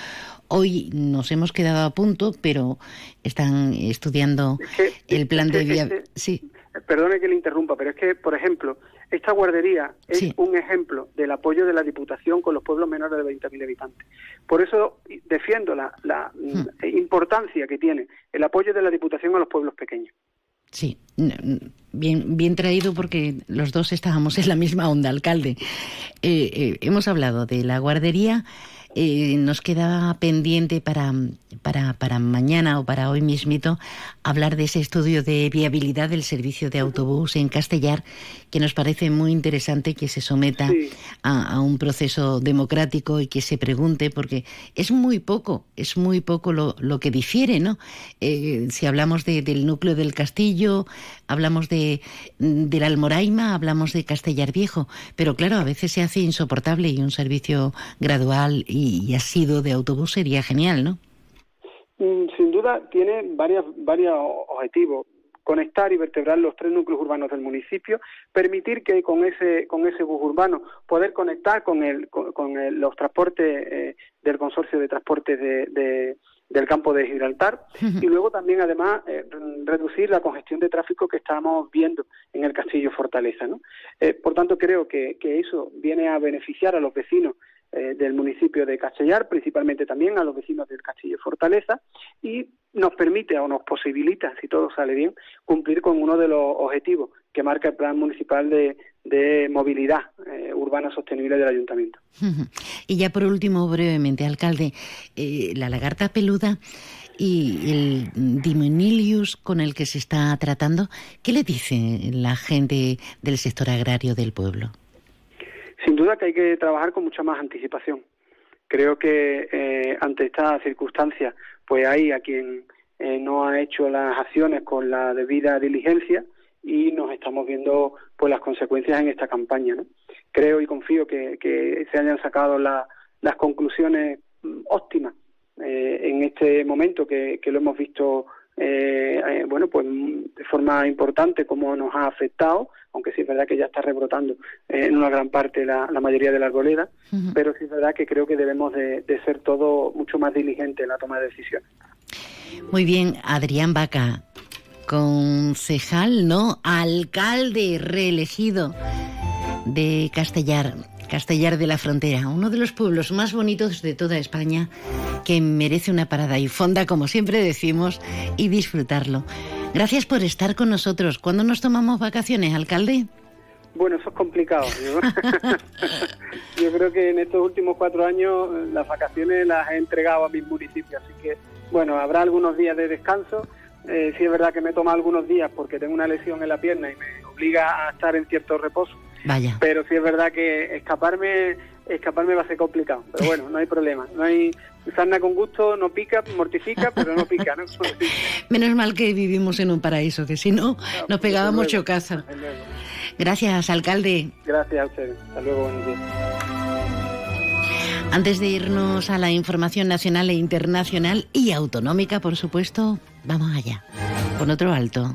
Hoy nos hemos quedado a punto, pero están estudiando el plan de es que- via- es que- Sí, Perdone que le interrumpa, pero es que, por ejemplo, esta guardería es Sí. un ejemplo del apoyo de la Diputación con los pueblos menores de 20.000 habitantes. Por eso defiendo la, la Hmm. mm, importancia que tiene el apoyo de la Diputación a los pueblos pequeños. sí. Bien, bien traído porque los dos estábamos en la misma onda, alcalde. Eh, eh, hemos hablado de la guardería eh, nos queda pendiente para, para, para mañana o para hoy mismito hablar de ese estudio de viabilidad del servicio de autobús en Castellar, que nos parece muy interesante que se someta a, a un proceso democrático y que se pregunte, porque es muy poco, es muy poco lo, lo que difiere, ¿no? Eh, si hablamos de- del núcleo del castillo, hablamos de del Almoraima, hablamos de Castellar Viejo, pero claro, a veces se hace insoportable y un servicio gradual y, y asiduo de autobús sería genial, ¿no? Mm, Sin duda tiene varias, varios objetivos. Conectar y vertebrar los tres núcleos urbanos del municipio, permitir que con ese, con ese bus urbano poder conectar con, el, con, con el- los transportes eh, del consorcio de transportes de, de- del campo de Gibraltar y luego también además eh, re- reducir la congestión de tráfico que estamos viendo en el Castillo Fortaleza. ¿no? Eh, por tanto, creo que, que eso viene a beneficiar a los vecinos eh, del municipio de Castellar, principalmente también a los vecinos del Castillo Fortaleza, y nos permite o nos posibilita, si todo sale bien, cumplir con uno de los objetivos que marca el Plan Municipal de, Movilidad eh, Urbana Sostenible del Ayuntamiento. Y ya por último, brevemente, alcalde, eh, la lagarta peluda y el Dimonilius con el que se está tratando, ¿qué le dice la gente del sector agrario del pueblo? Sin duda que hay que trabajar con mucha más anticipación. Creo que eh, ante esta circunstancia, pues hay a quien eh, no ha hecho las acciones con la debida diligencia y nos estamos viendo pues las consecuencias en esta campaña. ¿no? Creo y confío que, que se hayan sacado la- las conclusiones mm, óptimas eh, en este momento que, que lo hemos visto eh, eh, bueno pues de forma importante cómo nos ha afectado aunque sí es verdad que ya está rebrotando eh, en una gran parte la, la mayoría de la arboleda pero sí es verdad que creo que debemos de, de ser todo mucho más diligentes en la toma de decisiones. Muy bien, Adrián Vaca, concejal, no, alcalde reelegido de Castellar, Castellar de la Frontera, uno de los pueblos más bonitos de toda España que merece una parada y fonda, como siempre decimos, y disfrutarlo. Gracias por estar con nosotros. ¿Cuándo nos tomamos vacaciones, alcalde? Bueno, eso es complicado. Yo, yo creo que en estos últimos cuatro años eh, las vacaciones las he entregado a mis municipios, así que, bueno, habrá algunos días de descanso. Eh, sí es verdad que me toma algunos días porque tengo una lesión en la pierna y me obliga a estar en cierto reposo, Vaya. pero sí es verdad que escaparme escaparme va a ser complicado. Pero bueno, no hay problema. No hay sarna con gusto, no pica, mortifica, pero no pica, ¿no? Menos mal que vivimos en un paraíso, que si no, nos pegábamos chocaza. Gracias, alcalde. Gracias a ustedes. Hasta luego, buenos días. Antes de irnos a la información nacional e internacional y autonómica, por supuesto, vamos allá. Con otro alto.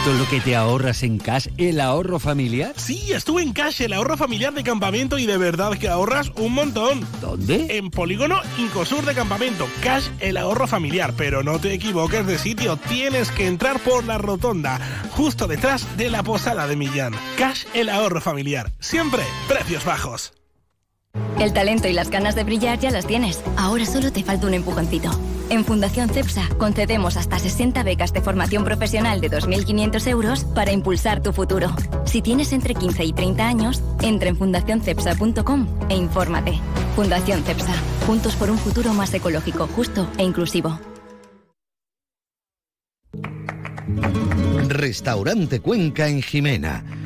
¿Has visto lo que te ahorras en Cash, el ahorro familiar? Sí, estuve en Cash, el ahorro familiar de campamento y de verdad que ahorras un montón. ¿Dónde? En Polígono Incosur de Campamento. Cash, el ahorro familiar. Pero no te equivoques de sitio, tienes que entrar por la rotonda, justo detrás de la posada de Millán. Cash, el ahorro familiar. Siempre precios bajos. El talento y las ganas de brillar ya las tienes. Ahora solo te falta un empujoncito. En Fundación CEPSA concedemos hasta 60 becas de formación profesional de 2.500 euros para impulsar tu futuro. Si tienes entre 15 y 30 años, entra en fundacioncepsa.com e infórmate. Fundación CEPSA. Juntos por un futuro más ecológico, justo e inclusivo. Restaurante Cuenca en Jimena.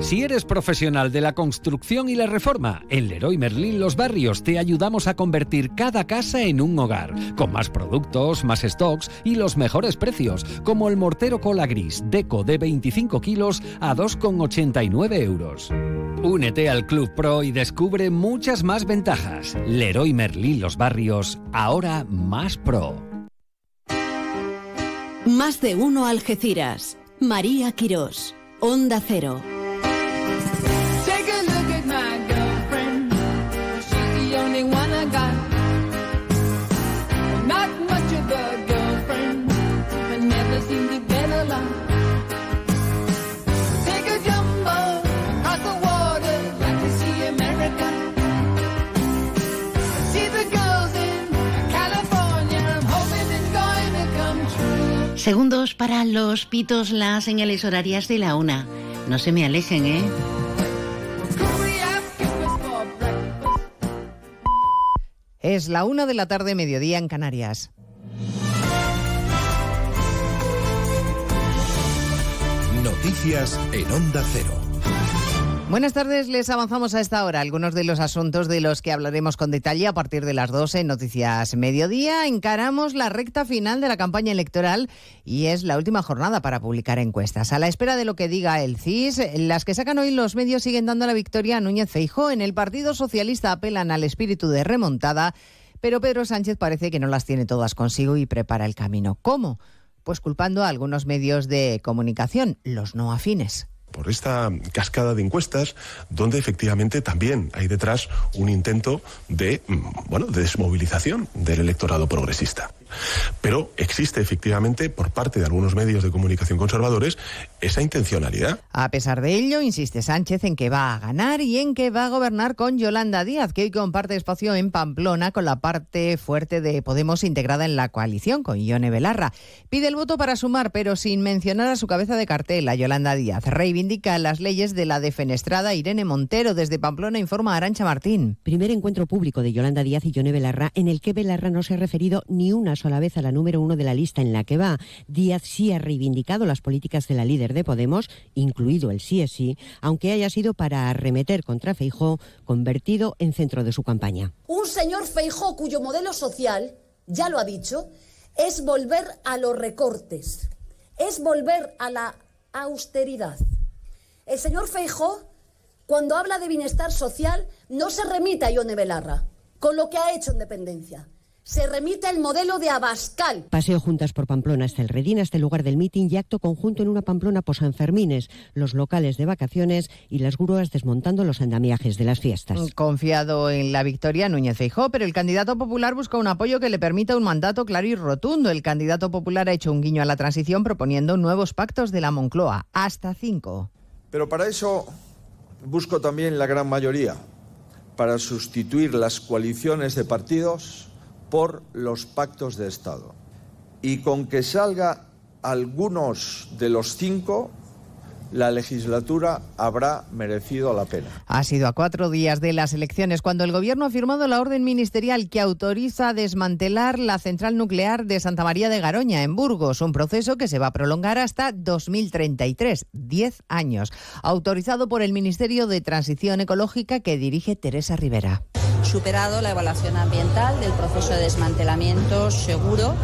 Si eres profesional de la construcción y la reforma, en Leroy Merlin Los Barrios te ayudamos a convertir cada casa en un hogar, con más productos, más stocks y los mejores precios, como el mortero cola gris Deco de 25 kilos a 2,89 euros. Únete al Club Pro y descubre muchas más ventajas. Leroy Merlin Los Barrios, ahora más pro. Más de uno Algeciras. María Quirós. Onda Cero. Segundos para los pitos, las señales horarias de la una. No se me alejen, ¿eh? Es la una de la tarde, mediodía en Canarias. Noticias en Onda Cero. Buenas tardes, les avanzamos a esta hora algunos de los asuntos de los que hablaremos con detalle a partir de las 12 en Noticias Mediodía. Encaramos la recta final de la campaña electoral y es la última jornada para publicar encuestas. A la espera de lo que diga el CIS, las que sacan hoy los medios siguen dando la victoria a Núñez Feijóo. En el Partido Socialista apelan al espíritu de remontada, pero Pedro Sánchez parece que no las tiene todas consigo y prepara el camino. ¿Cómo? Pues culpando a algunos medios de comunicación, los no afines por esta cascada de encuestas donde efectivamente también hay detrás un intento de mm, bueno de desmovilización del electorado progresista. Pero existe efectivamente por parte de algunos medios de comunicación conservadores esa intencionalidad. A pesar de ello, insiste Sánchez en que va a ganar y en que va a gobernar con Yolanda Díaz, que hoy comparte espacio en Pamplona con la parte fuerte de Podemos integrada en la coalición con Ione Belarra. Pide el voto para sumar, pero sin mencionar a su cabeza de cartel, a Yolanda Díaz. Reivindica las leyes de la defenestrada Irene Montero. Desde Pamplona informa Arancha Martín. Primer encuentro público de Yolanda Díaz y Ione Belarra en el que Belarra no se ha referido ni una sola vez a la número uno de la lista en la que va. Díaz sí ha reivindicado las políticas de la líder de Podemos, incluido el sí es sí, aunque haya sido para arremeter contra Feijó, convertido en centro de su campaña. Un señor Feijó cuyo modelo social, ya lo ha dicho, es volver a los recortes, es volver a la austeridad. El señor Feijó, cuando habla de bienestar social, no se remite a Ione Belarra, con lo que ha hecho en dependencia se remite al modelo de Abascal. Paseo juntas por Pamplona hasta el Redín, hasta el lugar del mitin y acto conjunto en una Pamplona por Sanfermines, los locales de vacaciones y las grúas desmontando los andamiajes de las fiestas. Confiado en la victoria Núñez Feijó, pero el candidato popular busca un apoyo que le permita un mandato claro y rotundo. El candidato popular ha hecho un guiño a la transición proponiendo nuevos pactos de la Moncloa, hasta cinco. Pero para eso busco también la gran mayoría, para sustituir las coaliciones de partidos por los pactos de Estado. Y con que salga algunos de los cinco, la legislatura habrá merecido la pena. Ha sido a cuatro días de las elecciones cuando el Gobierno ha firmado la orden ministerial que autoriza desmantelar la central nuclear de Santa María de Garoña, en Burgos, un proceso que se va a prolongar hasta 2033, 10 años, autorizado por el Ministerio de Transición Ecológica que dirige Teresa Rivera superado la evaluación ambiental del proceso de desmantelamiento seguro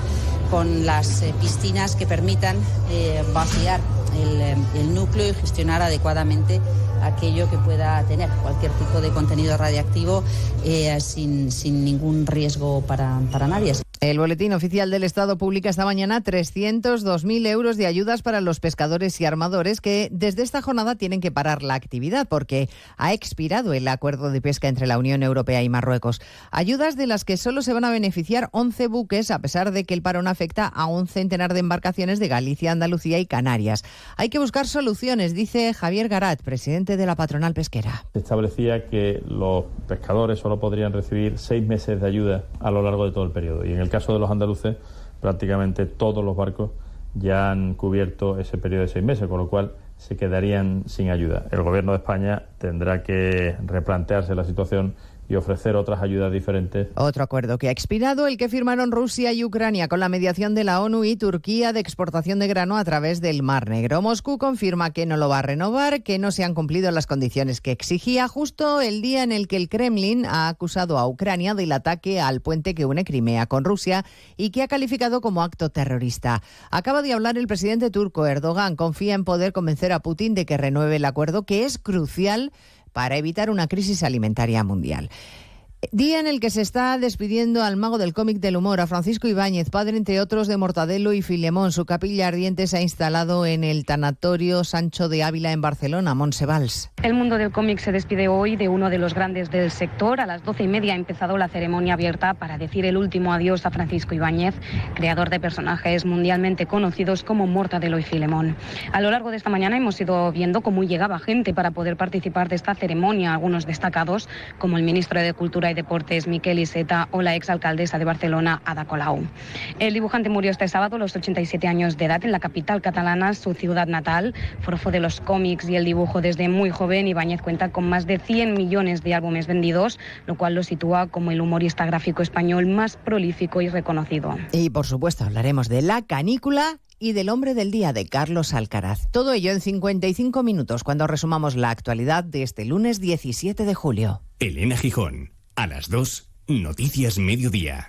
con las eh, piscinas que permitan eh, vaciar el, eh, el núcleo y gestionar adecuadamente aquello que pueda tener cualquier tipo de contenido radiactivo sin, sin ningún riesgo para, para nadie. El Boletín Oficial del Estado publica esta mañana 302.000 euros de ayudas para los pescadores y armadores que desde esta jornada tienen que parar la actividad porque ha expirado el acuerdo de pesca entre la Unión Europea y Marruecos. Ayudas de las que solo se van a beneficiar 11 buques a pesar de que el parón afecta a un centenar de embarcaciones de Galicia, Andalucía y Canarias. Hay que buscar soluciones, dice Javier Garat, presidente de la patronal pesquera. Se establecía que los pescadores solo podrían recibir seis meses de ayuda a lo largo de todo el periodo y en el caso de los andaluces, prácticamente todos los barcos ya han cubierto ese periodo de seis meses, con lo cual se quedarían sin ayuda. El Gobierno de España tendrá que replantearse la situación y ofrecer otras ayudas diferentes. Otro acuerdo que ha expirado, el que firmaron Rusia y Ucrania con la mediación de la ONU y Turquía de exportación de grano a través del Mar Negro. Moscú confirma que no lo va a renovar, que no se han cumplido las condiciones que exigía justo el día en el que el Kremlin ha acusado a Ucrania del ataque al puente que une Crimea con Rusia y que ha calificado como acto terrorista. Acaba de hablar el presidente turco Erdogan. Confía en poder convencer a Putin de que renueve el acuerdo, que es crucial para evitar una crisis alimentaria mundial. Día en el que se está despidiendo al mago del cómic del humor, a Francisco Ibáñez, padre entre otros de Mortadelo y Filemón. Su capilla ardiente se ha instalado en el tanatorio Sancho de Ávila en Barcelona, Monsevals. El mundo del cómic se despide hoy de uno de los grandes del sector. A las doce y media ha empezado la ceremonia abierta para decir el último adiós a Francisco Ibáñez, creador de personajes mundialmente conocidos como Mortadelo y Filemón. A lo largo de esta mañana hemos ido viendo cómo llegaba gente para poder participar de esta ceremonia, algunos destacados, como el ministro de Cultura y Deportes, Miquel Iseta, o la exalcaldesa de Barcelona, Ada Colau. El dibujante murió este sábado a los 87 años de edad en la capital catalana, su ciudad natal. Forofo de los cómics y el dibujo desde muy joven, Ibáñez cuenta con más de 100 millones de álbumes vendidos, lo cual lo sitúa como el humorista gráfico español más prolífico y reconocido. Y por supuesto hablaremos de la canícula y del hombre del día de Carlos Alcaraz. Todo ello en 55 minutos cuando resumamos la actualidad de este lunes 17 de julio. Elena Gijón, a las 2, Noticias Mediodía.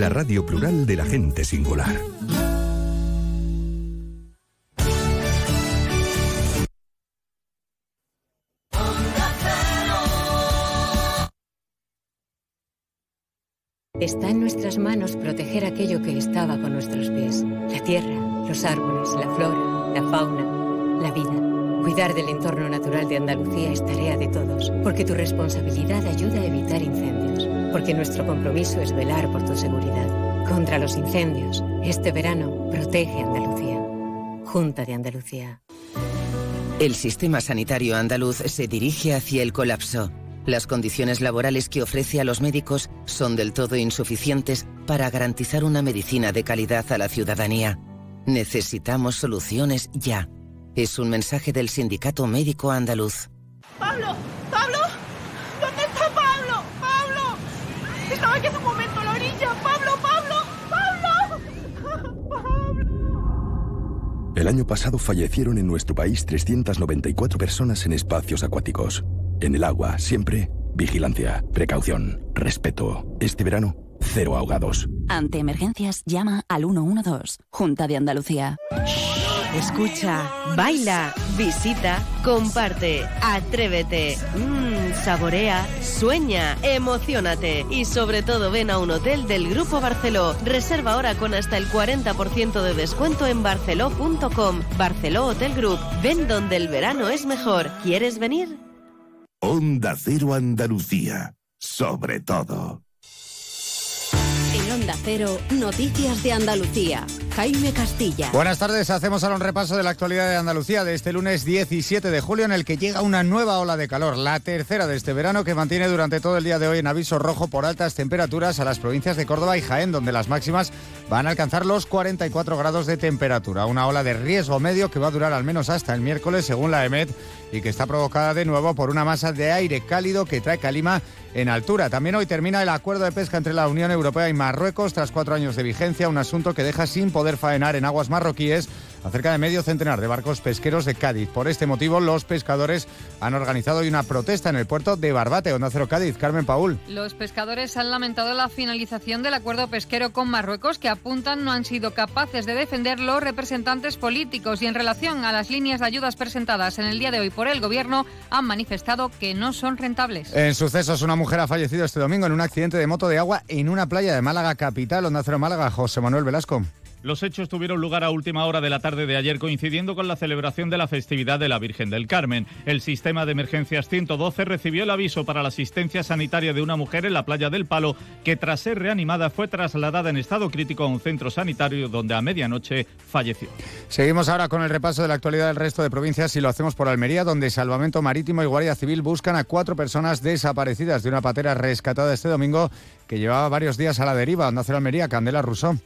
la radio plural de la gente singular. Está en nuestras manos proteger aquello que estaba con nuestros pies. La tierra, los árboles, la flora, la fauna, la vida. Cuidar del entorno natural de Andalucía es tarea de todos, porque tu responsabilidad ayuda a evitar incendios, porque nuestro compromiso es velar por tu seguridad. Contra los incendios, este verano protege Andalucía. Junta de Andalucía. El sistema sanitario andaluz se dirige hacia el colapso. Las condiciones laborales que ofrece a los médicos son del todo insuficientes para garantizar una medicina de calidad a la ciudadanía. Necesitamos soluciones ya. Es un mensaje del Sindicato Médico Andaluz. ¡Pablo! ¡Pablo! ¿Dónde está Pablo? ¡Pablo! Estaba aquí hace un momento a la orilla. ¡Pablo! ¡Pablo! ¡Pablo! El año pasado fallecieron en nuestro país 394 personas en espacios acuáticos. En el agua, siempre, vigilancia, precaución, respeto. Este verano, cero ahogados. Ante emergencias, llama al 112, Junta de Andalucía. Escucha, baila, visita, comparte, atrévete, mmm, saborea, sueña, emocionate y sobre todo ven a un hotel del Grupo Barceló. Reserva ahora con hasta el 40% de descuento en barceló.com. Barceló Hotel Group. Ven donde el verano es mejor. ¿Quieres venir? Onda Cero Andalucía. Sobre todo. Onda Cero, Noticias de Andalucía. Jaime Castilla. Buenas tardes, hacemos ahora un repaso de la actualidad de Andalucía de este lunes 17 de julio en el que llega una nueva ola de calor, la tercera de este verano que mantiene durante todo el día de hoy en aviso rojo por altas temperaturas a las provincias de Córdoba y Jaén, donde las máximas van a alcanzar los 44 grados de temperatura. Una ola de riesgo medio que va a durar al menos hasta el miércoles, según la EMET, y que está provocada de nuevo por una masa de aire cálido que trae calima en altura. También hoy termina el acuerdo de pesca entre la Unión Europea y Marruecos tras cuatro años de vigencia, un asunto que deja sin poder faenar en aguas marroquíes a cerca de medio centenar de barcos pesqueros de Cádiz. Por este motivo, los pescadores han organizado hoy una protesta en el puerto de Barbate, Onda Cero Cádiz. Carmen Paul. Los pescadores han lamentado la finalización del acuerdo pesquero con Marruecos que apuntan no han sido capaces de defender los representantes políticos y en relación a las líneas de ayudas presentadas en el día de hoy por el gobierno han manifestado que no son rentables. En sucesos, una mujer ha fallecido este domingo en un accidente de moto de agua en una playa de Málaga capital, Onda Cero Málaga, José Manuel Velasco. Los hechos tuvieron lugar a última hora de la tarde de ayer coincidiendo con la celebración de la festividad de la Virgen del Carmen. El sistema de emergencias 112 recibió el aviso para la asistencia sanitaria de una mujer en la playa del Palo que tras ser reanimada fue trasladada en estado crítico a un centro sanitario donde a medianoche falleció. Seguimos ahora con el repaso de la actualidad del resto de provincias y lo hacemos por Almería donde Salvamento Marítimo y Guardia Civil buscan a cuatro personas desaparecidas de una patera rescatada este domingo que llevaba varios días a la deriva. Onda Almería, Candela Rousseau.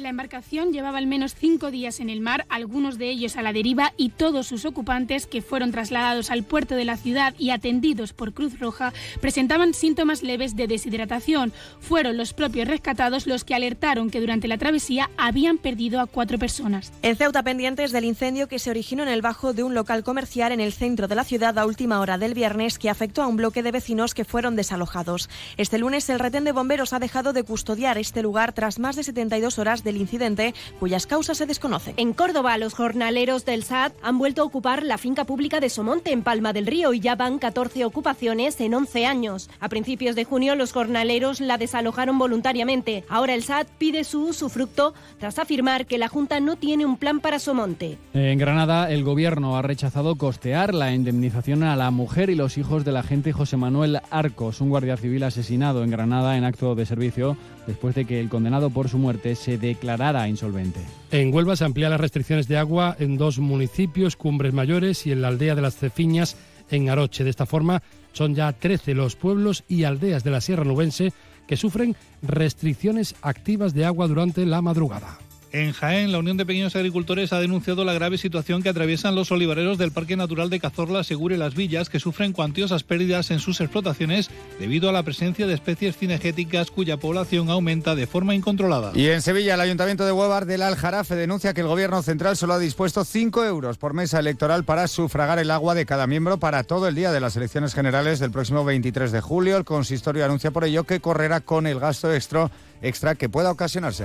La embarcación llevaba al menos cinco días en el mar, algunos de ellos a la deriva, y todos sus ocupantes, que fueron trasladados al puerto de la ciudad y atendidos por Cruz Roja, presentaban síntomas leves de deshidratación. Fueron los propios rescatados los que alertaron que durante la travesía habían perdido a cuatro personas. En Ceuta, pendientes del incendio que se originó en el bajo de un local comercial en el centro de la ciudad a última hora del viernes, que afectó a un bloque de vecinos que fueron desalojados. Este lunes, el retén de bomberos ha dejado de custodiar este lugar tras más de 72 horas de del incidente, cuyas causas se desconocen. En Córdoba, los jornaleros del SAT han vuelto a ocupar la finca pública de Somonte, en Palma del Río, y ya van 14 ocupaciones en 11 años. A principios de junio, los jornaleros la desalojaron voluntariamente. Ahora el SAT pide su usufructo tras afirmar que la Junta no tiene un plan para Somonte. En Granada, el gobierno ha rechazado costear la indemnización a la mujer y los hijos del agente José Manuel Arcos, un guardia civil asesinado en Granada en acto de servicio después de que el condenado por su muerte se declarara insolvente. En Huelva se amplían las restricciones de agua en dos municipios, Cumbres Mayores y en la aldea de las Cefiñas, en Aroche. De esta forma, son ya 13 los pueblos y aldeas de la Sierra Nubense que sufren restricciones activas de agua durante la madrugada. En Jaén, la Unión de Pequeños Agricultores ha denunciado la grave situación que atraviesan los olivareros del Parque Natural de Cazorla, Segure Las Villas, que sufren cuantiosas pérdidas en sus explotaciones debido a la presencia de especies cinegéticas cuya población aumenta de forma incontrolada. Y en Sevilla, el Ayuntamiento de Huevar del Aljarafe denuncia que el Gobierno Central solo ha dispuesto 5 euros por mesa electoral para sufragar el agua de cada miembro para todo el día de las elecciones generales del próximo 23 de julio. El consistorio anuncia por ello que correrá con el gasto extra, extra que pueda ocasionarse.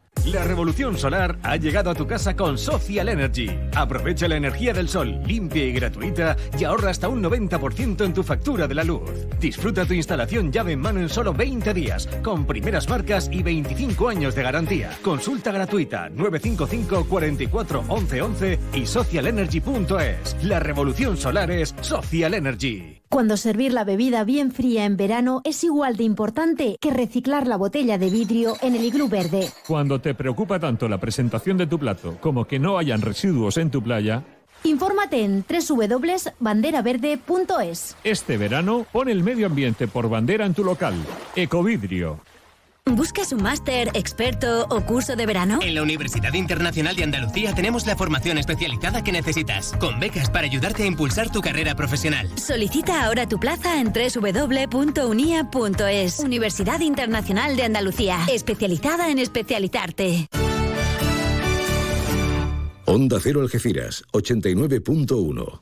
La revolución solar ha llegado a tu casa con Social Energy. Aprovecha la energía del sol, limpia y gratuita, y ahorra hasta un 90% en tu factura de la luz. Disfruta tu instalación llave en mano en solo 20 días, con primeras marcas y 25 años de garantía. Consulta gratuita 955 44 11 11 y socialenergy.es. La revolución solar es Social Energy. Cuando servir la bebida bien fría en verano es igual de importante que reciclar la botella de vidrio en el iglú verde. Cuando te preocupa tanto la presentación de tu plato como que no hayan residuos en tu playa, Infórmate en www.banderaverde.es. Este verano pon el medio ambiente por bandera en tu local. Ecovidrio. ¿Buscas un máster, experto o curso de verano? En la Universidad Internacional de Andalucía tenemos la formación especializada que necesitas, con becas para ayudarte a impulsar tu carrera profesional. Solicita ahora tu plaza en www.unia.es. Universidad Internacional de Andalucía, especializada en especializarte. Onda Cero Algeciras, 89.1.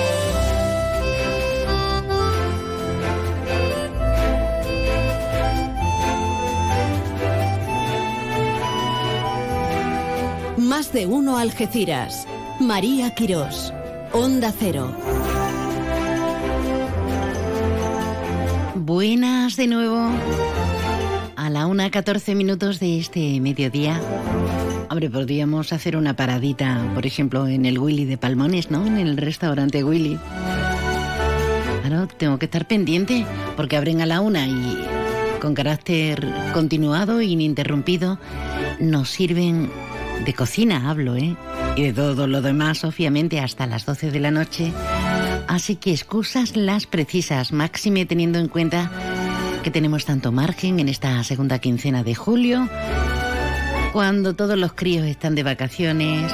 Más de uno Algeciras. María Quirós. Onda Cero. Buenas de nuevo. A la una 14 minutos de este mediodía. Hombre, podríamos hacer una paradita, por ejemplo, en el Willy de Palmones, ¿no? En el restaurante Willy. Claro, tengo que estar pendiente porque abren a la una y con carácter continuado e ininterrumpido nos sirven de cocina, hablo, ¿eh? Y de todo lo demás, obviamente, hasta las 12 de la noche. Así que excusas las precisas, máxime teniendo en cuenta que tenemos tanto margen en esta segunda quincena de julio, cuando todos los críos están de vacaciones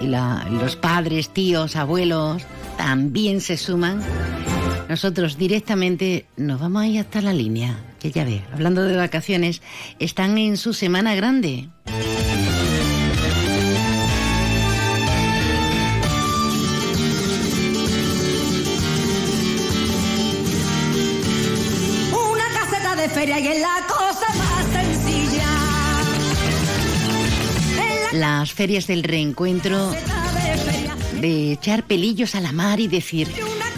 y los padres, tíos, abuelos también se suman, nosotros directamente nos vamos a ir hasta la línea, que ya ve, hablando de vacaciones, están en su semana grande. Las ferias del reencuentro, de echar pelillos a la mar y decir,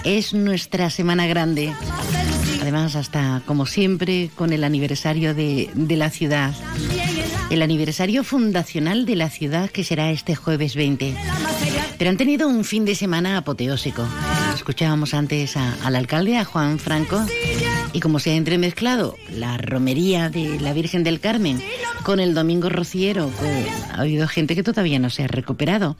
es nuestra semana grande. Además, hasta como siempre, con el aniversario de, la ciudad. El aniversario fundacional de la ciudad que será este jueves 20. Pero han tenido un fin de semana apoteósico. Escuchábamos antes al alcalde, a Juan Franco, y como se ha entremezclado la romería de la Virgen del Carmen con el Domingo Rociero, ha habido gente que todavía no se ha recuperado.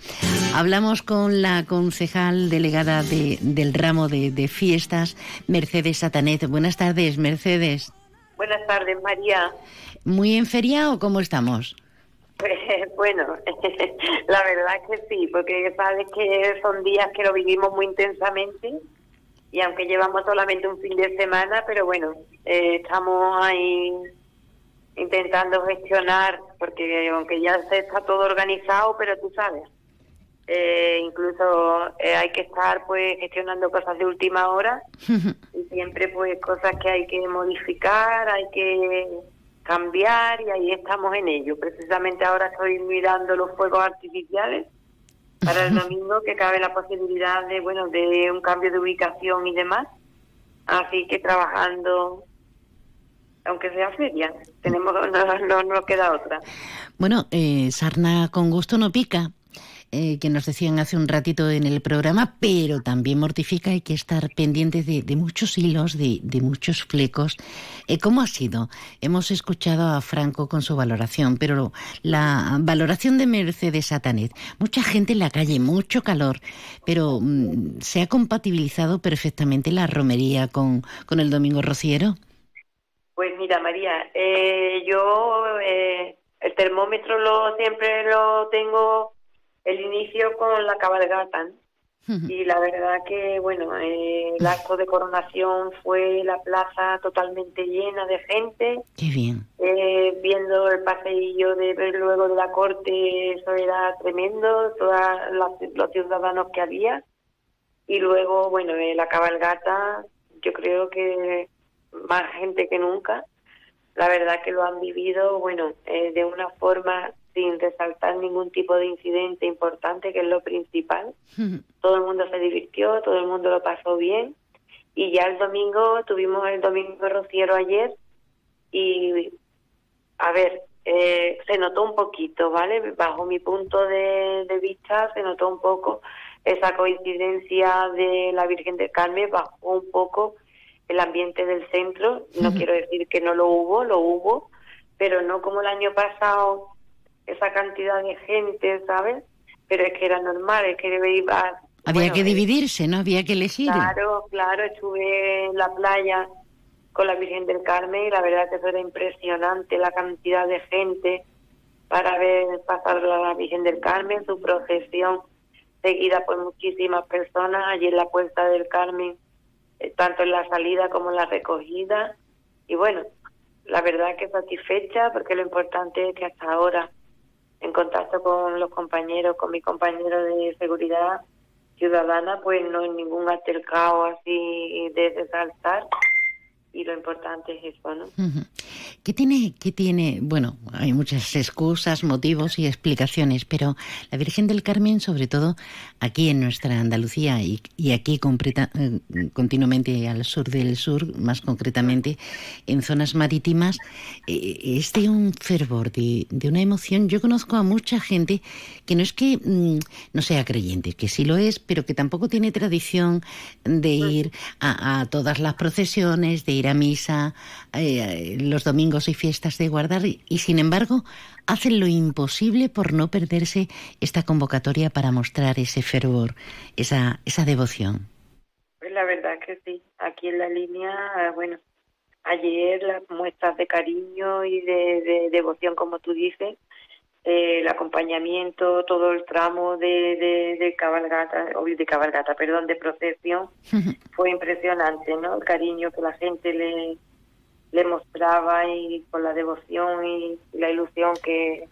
Hablamos con la concejal delegada del ramo de, de fiestas, Mercedes Satanet. Buenas tardes, Mercedes. Buenas tardes, María. ¿Muy en feria o cómo estamos? Pues, bueno, la verdad es que sí, porque sabes que son días que lo vivimos muy intensamente y aunque llevamos solamente un fin de semana, pero bueno, eh, estamos ahí intentando gestionar, porque aunque ya se está todo organizado, pero tú sabes, eh, incluso eh, hay que estar pues gestionando cosas de última hora y siempre pues cosas que hay que modificar, hay que cambiar y ahí estamos en ello. Precisamente ahora estoy mirando los fuegos artificiales para el domingo que cabe la posibilidad de bueno de un cambio de ubicación y demás. Así que trabajando aunque sea feria, tenemos no, no, queda otra. Bueno, eh, sarna con gusto no pica. Eh, que nos decían hace un ratito en el programa, pero también mortifica, hay que estar pendientes de, muchos hilos, de, muchos flecos. Eh, ¿Cómo ha sido? Hemos escuchado a Franco con su valoración, pero la valoración de Mercedes Satanet, mucha gente en la calle, mucho calor, pero mm, ¿se ha compatibilizado perfectamente la romería con, con el Domingo Rociero? Pues mira, María, eh, yo el termómetro lo siempre lo tengo el inicio con la cabalgata. Y la verdad que, bueno, eh, el acto de coronación fue la plaza totalmente llena de gente. Qué bien. Eh, viendo el paseillo de ver luego de la corte, eso era tremendo, todos los ciudadanos que había. Y luego, bueno, eh, la cabalgata, yo creo que más gente que nunca. La verdad que lo han vivido, bueno, de una forma sin resaltar ningún tipo de incidente importante, que es lo principal. Todo el mundo se divirtió, todo el mundo lo pasó bien. Y ya el domingo, tuvimos el domingo rociero ayer y, a ver, eh, se notó un poquito, ¿vale? Bajo mi punto de, de, vista, se notó un poco esa coincidencia de la Virgen del Carmen, bajó un poco el ambiente del centro. No quiero decir que no lo hubo, lo hubo, pero no como el año pasado esa cantidad de gente, ¿sabes? Pero es que era normal, es que iba... Había que dividirse, ¿no? Había que elegir. Claro, claro, estuve en la playa con la Virgen del Carmen y la verdad que eso era impresionante, la cantidad de gente para ver pasar a la Virgen del Carmen, su procesión seguida por muchísimas personas allí en la Puerta del Carmen, eh, tanto en la salida como en la recogida. Y bueno, la verdad que satisfecha porque lo importante es que hasta ahora en contacto con los compañeros, con mi compañero de seguridad ciudadana, pues no hay ningún altercado así de resaltar. Y lo importante es eso, ¿no? ¿Qué tiene, qué tiene? Bueno, hay muchas excusas, motivos y explicaciones, pero la Virgen del Carmen, sobre todo aquí en nuestra Andalucía y, y aquí completa, eh, continuamente al sur del sur, más concretamente en zonas marítimas, eh, es de un fervor, de, de, una emoción. Yo conozco a mucha gente que no es que mm, no sea creyente, que sí lo es, pero que tampoco tiene tradición de ir a, a todas las procesiones, de ir a misa eh, los domingos y fiestas de guardar y, y, sin embargo hacen lo imposible por no perderse esta convocatoria para mostrar ese fervor, esa, esa devoción. Pues la verdad que sí, aquí en la línea, eh, bueno, ayer las muestras de cariño y de, de devoción, como tú dices, eh, el acompañamiento, todo el tramo de, de, de cabalgata, o de cabalgata, perdón, de procesión, fue impresionante, ¿no? El cariño que la gente le, le mostraba y con la devoción y la ilusión que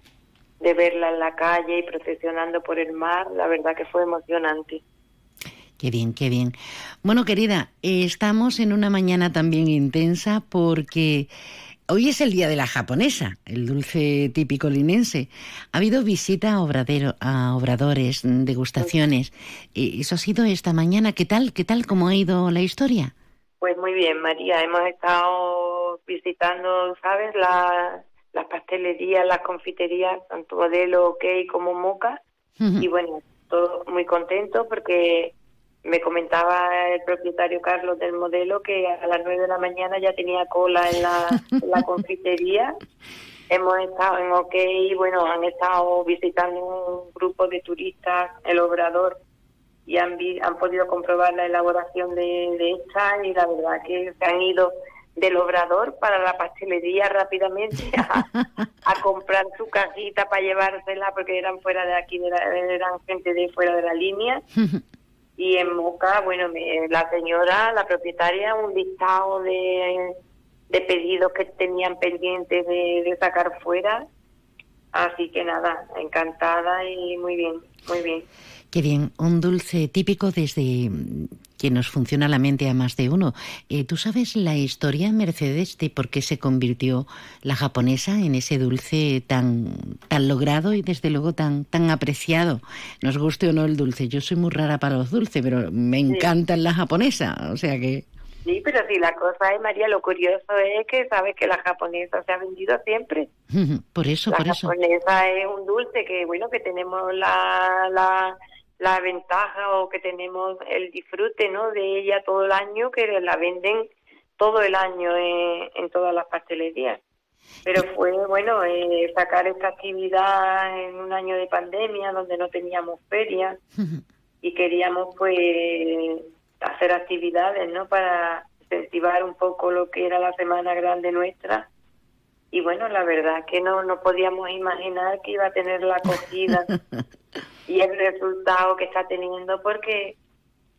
de verla en la calle y procesionando por el mar, la verdad que fue emocionante. Qué bien, qué bien. Bueno, querida, estamos en una mañana también intensa porque Hoy es el día de la japonesa, el dulce típico linense. Ha habido visita a, obradero, a obradores, degustaciones. Eso ha sido esta mañana. ¿Qué tal? ¿Qué tal? ¿Cómo ha ido la historia? Pues muy bien, María. Hemos estado visitando, ¿sabes? La, las pastelerías, las confiterías, tanto modelo OK como Moca. Uh -huh. Y bueno, todos muy contentos porque me comentaba el propietario Carlos del modelo que a las nueve de la mañana ya tenía cola en la, en la confitería. Hemos estado en OK, bueno, han estado visitando un grupo de turistas, el Obrador, y han, vi, han podido comprobar la elaboración de, de esta y la verdad que se han ido del obrador para la pastelería rápidamente a, a, comprar su cajita para llevársela porque eran fuera de aquí, de la, eran gente de fuera de la línea y en Moca, bueno, me, la señora, la propietaria, un listado de, de pedidos que tenían pendientes de, de, sacar fuera. Así que nada, encantada y muy bien, muy bien. Qué bien, un dulce típico desde que nos funciona la mente a más de uno. Eh, ¿Tú sabes la historia, Mercedes, de por qué se convirtió la japonesa en ese dulce tan, tan logrado y desde luego tan, tan apreciado? Nos guste o no el dulce. Yo soy muy rara para los dulces, pero me encanta sí. la japonesa, o sea que... Sí, pero sí, la cosa es, María, lo curioso es que sabes que la japonesa se ha vendido siempre. por eso, la por eso. La japonesa es un dulce que, bueno, que tenemos la... la la ventaja o que tenemos el disfrute no de ella todo el año que la venden todo el año en, en todas las pastelerías. Pero fue bueno eh, sacar esta actividad en un año de pandemia donde no teníamos feria y queríamos pues hacer actividades no para incentivar un poco lo que era la semana grande nuestra y bueno la verdad que no no podíamos imaginar que iba a tener la acogida y el resultado que está teniendo porque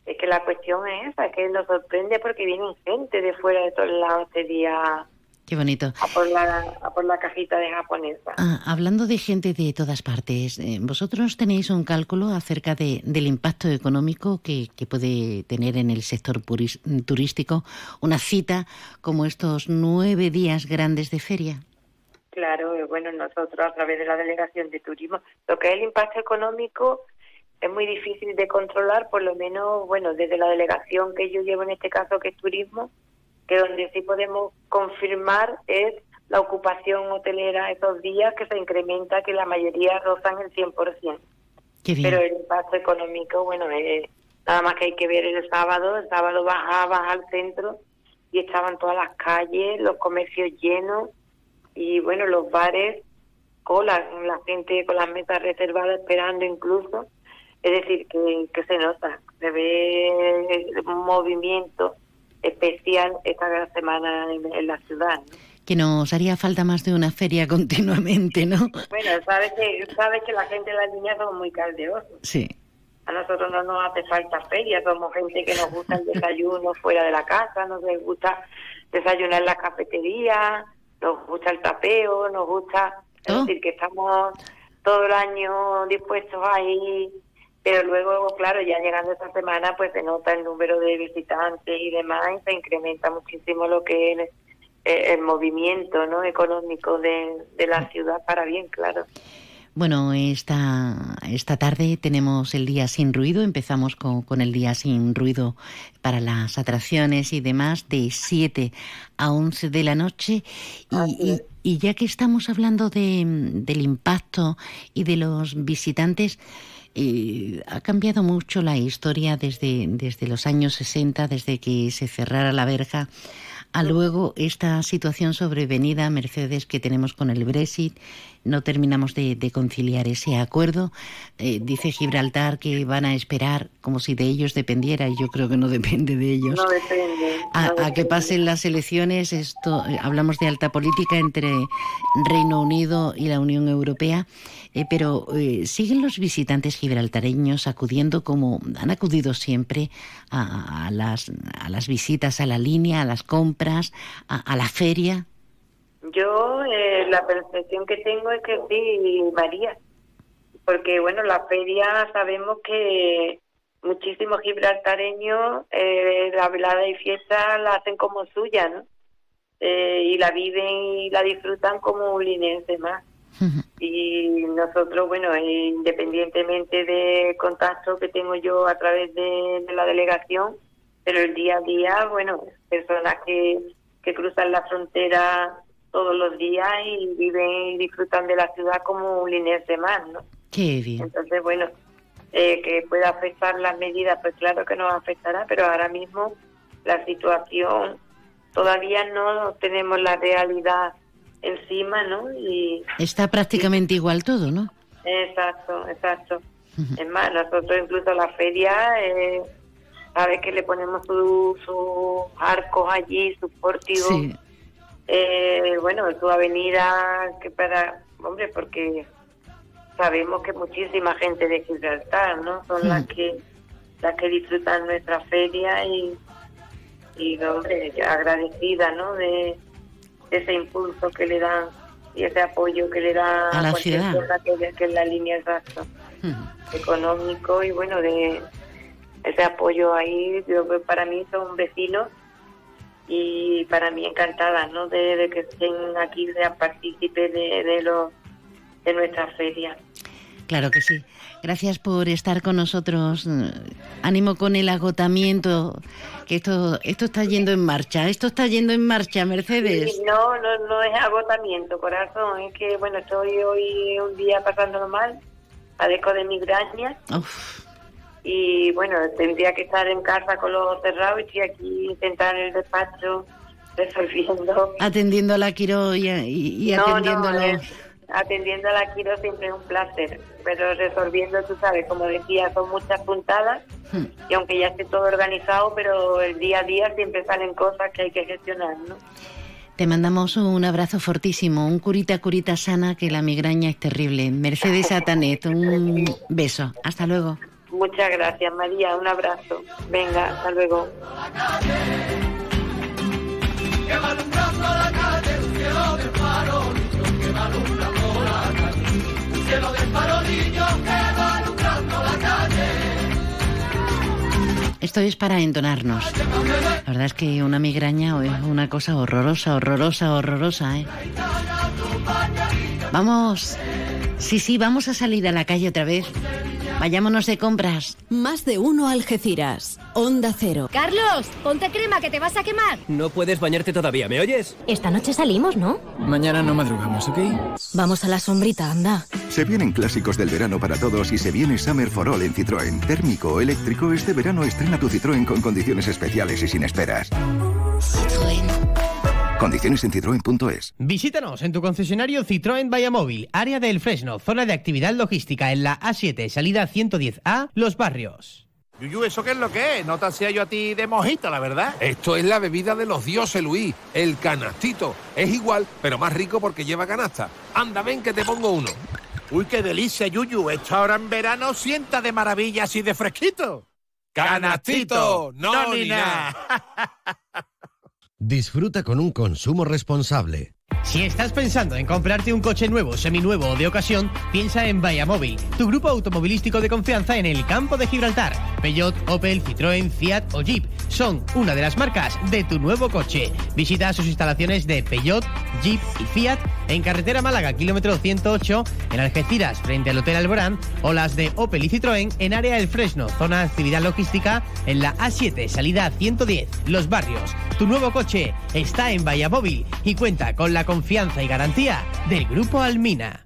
es que la cuestión es esa, que nos sorprende porque vienen gente de fuera de todos lados este día Qué bonito. A por la, a por la cajita de japonesa. Ah, hablando de gente de todas partes, eh, ¿vosotros tenéis un cálculo acerca de, del impacto económico que, que puede tener en el sector puris, turístico una cita como estos nueve días grandes de feria? Claro, bueno, nosotros a través de la Delegación de Turismo, lo que es el impacto económico es muy difícil de controlar, por lo menos, bueno, desde la delegación que yo llevo en este caso, que es turismo, que donde sí podemos confirmar es la ocupación hotelera esos días que se incrementa, que la mayoría rozan el 100%. Qué bien. Pero el impacto económico, bueno, eh, nada más que hay que ver el sábado, el sábado bajabas al centro y estaban todas las calles, los comercios llenos y bueno, los bares, cola, la gente con las mesas reservadas esperando incluso. Es decir, que, que se nota, se ve un movimiento especial esta semana en, en la ciudad. ¿no? Que nos haría falta más de una feria continuamente, ¿no? Bueno, sabes que, sabes que la gente de la línea somos muy caldeosos. Sí. A nosotros no nos hace falta feria, somos gente que nos gusta el desayuno fuera de la casa, nos gusta desayunar en la cafetería, nos gusta el tapeo, nos gusta, es decir, que estamos todo el año dispuestos a ir pero luego, claro, ya llegando esta semana, pues se nota el número de visitantes y demás, y se incrementa muchísimo lo que es eh, el movimiento no económico de, de la ciudad para bien, claro. Bueno, esta, esta tarde tenemos el día sin ruido. Empezamos con, con, el día sin ruido para las atracciones y demás de 7 a 11 de la noche. Y, y, y ya que estamos hablando de, del impacto y de los visitantes, eh, ha cambiado mucho la historia desde, desde los años 60, desde que se cerrara la verja a luego esta situación sobrevenida, Mercedes, que tenemos con el Brexit, no terminamos de, de conciliar ese acuerdo. Eh, dice Gibraltar que van a esperar como si de ellos dependiera, y yo creo que no depende de ellos. No depende. A, que pasen las elecciones, esto hablamos de alta política entre Reino Unido y la Unión Europea, eh, pero eh, siguen los visitantes gibraltareños acudiendo como han acudido siempre a, a, las, a las visitas a la línea, a las compras, a, a la feria. Yo eh, la percepción que tengo es que sí, María, porque bueno, la feria sabemos que muchísimos gibraltareños eh, la velada y fiesta la hacen como suya, ¿no? Eh, y la viven y la disfrutan como un linense más. Y nosotros, bueno, independientemente del contacto que tengo yo a través de, de, la delegación, pero el día a día, bueno, personas que, que cruzan la frontera todos los días y viven y disfrutan de la ciudad como un linense más, ¿no? Qué bien. Entonces, bueno, eh, que pueda afectar las medidas, pues claro que nos afectará, pero ahora mismo la situación todavía no tenemos la realidad encima, ¿no? Y está prácticamente y, igual todo, ¿no? Exacto, exacto. Uh -huh. Es más, nosotros incluso la feria, eh, sabes que le ponemos sus su arcos allí, sus pórtigos. Sí. Eh, bueno, su avenida, que para, hombre, porque sabemos que muchísima gente de Gibraltar, ¿no? Son las que las que disfrutan nuestra feria y, y hombre, agradecida, ¿no? De, de, ese impulso que le dan y ese apoyo que le da a la ciudad. Que, que, es la línea exacta uh -huh. económico y bueno, de ese apoyo ahí, yo para mí son vecinos y para mí encantada, ¿no? De, de que estén aquí, sean partícipes de, de los de nuestra feria. Claro que sí. Gracias por estar con nosotros. Ánimo con el agotamiento, que esto esto está yendo en marcha. Esto está yendo en marcha, Mercedes. Sí, no, no, no es agotamiento, corazón. Es que, bueno, estoy hoy un día pasándolo mal, padezco de migraña. Uf. Y, bueno, tendría que estar en casa con los cerrados y aquí intentando en el despacho resolviendo. Atendiendo a la Quiro y, y, y no, atendiendo no, a los... atendiendo a la Quiro siempre es un placer, pero resolviendo, tú sabes, como decía, son muchas puntadas Hmm. y aunque ya esté todo organizado, pero el día a día siempre salen cosas que hay que gestionar, ¿no? Te mandamos un abrazo fortísimo, un curita curita sana, que la migraña es terrible. Mercedes Atanet, un beso. Hasta luego. Muchas gracias, María. Un abrazo. Venga, hasta luego. Esto es para entonarnos. La verdad es que una migraña es una cosa horrorosa, horrorosa, horrorosa, ¿eh? Vamos. Sí, sí, vamos a salir a la calle otra vez. Vayámonos de compras. Más de uno Algeciras. Onda Cero. Carlos, ponte crema que te vas a quemar. No puedes bañarte todavía, ¿me oyes? Esta noche salimos, ¿no? Mañana no madrugamos, ¿ok? Vamos a la sombrita, anda. Se vienen clásicos del verano para todos y se viene Summer for All en Citroën. Térmico o eléctrico, este verano estrena tu Citroën con condiciones especiales y sin esperas. Citroën. Condiciones en citroen.es. Visítanos en tu concesionario Citroën Móvil, área del Fresno, zona de actividad logística en la A7, salida 110A, Los Barrios. Yuyu, ¿eso qué es lo que es? No te hacía yo a ti de mojito, la verdad. Esto es la bebida de los dioses, Luis, el canastito. Es igual, pero más rico porque lleva canasta. Anda, ven que te pongo uno. Uy, qué delicia, Yuyu. Esto ahora en verano sienta de maravilla así de fresquito. ¡Canastito! ¡No, no ni nada! Disfruta con un consumo responsable. Si estás pensando en comprarte un coche nuevo, seminuevo o de ocasión, piensa en Móvil, tu grupo automovilístico de confianza en el campo de Gibraltar. Peugeot, Opel, Citroën, Fiat o Jeep son una de las marcas de tu nuevo coche. Visita sus instalaciones de Peugeot, Jeep y Fiat en carretera Málaga, kilómetro 108, en Algeciras, frente al Hotel Alborán, o las de Opel y Citroën en área del Fresno, zona de actividad logística, en la A7, salida 110, Los Barrios. Tu nuevo coche está en Móvil y cuenta con la confianza y garantía del Grupo Almina.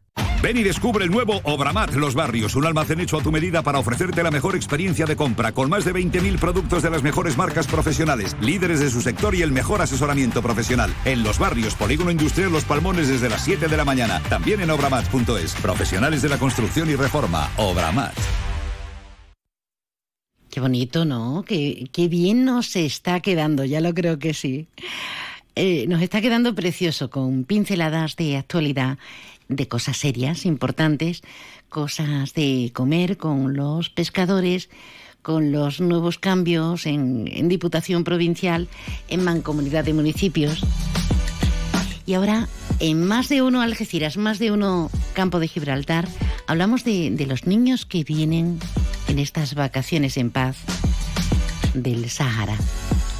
Ven y descubre el nuevo Obramat Los Barrios, un almacén hecho a tu medida para ofrecerte la mejor experiencia de compra, con más de 20.000 productos de las mejores marcas profesionales, líderes de su sector y el mejor asesoramiento profesional. En Los Barrios, Polígono Industrial Los Palmones desde las 7 de la mañana. También en obramat.es. Profesionales de la construcción y reforma. Obramat. Qué bonito, ¿no? Qué, bien nos está quedando, ya lo creo que sí. Eh, nos está quedando precioso con pinceladas de actualidad de cosas serias, importantes, cosas de comer con los pescadores, con los nuevos cambios en, Diputación Provincial, en Mancomunidad de Municipios. Y ahora, en más de uno Algeciras, más de uno Campo de Gibraltar, hablamos de, de los niños que vienen en estas vacaciones en paz del Sahara.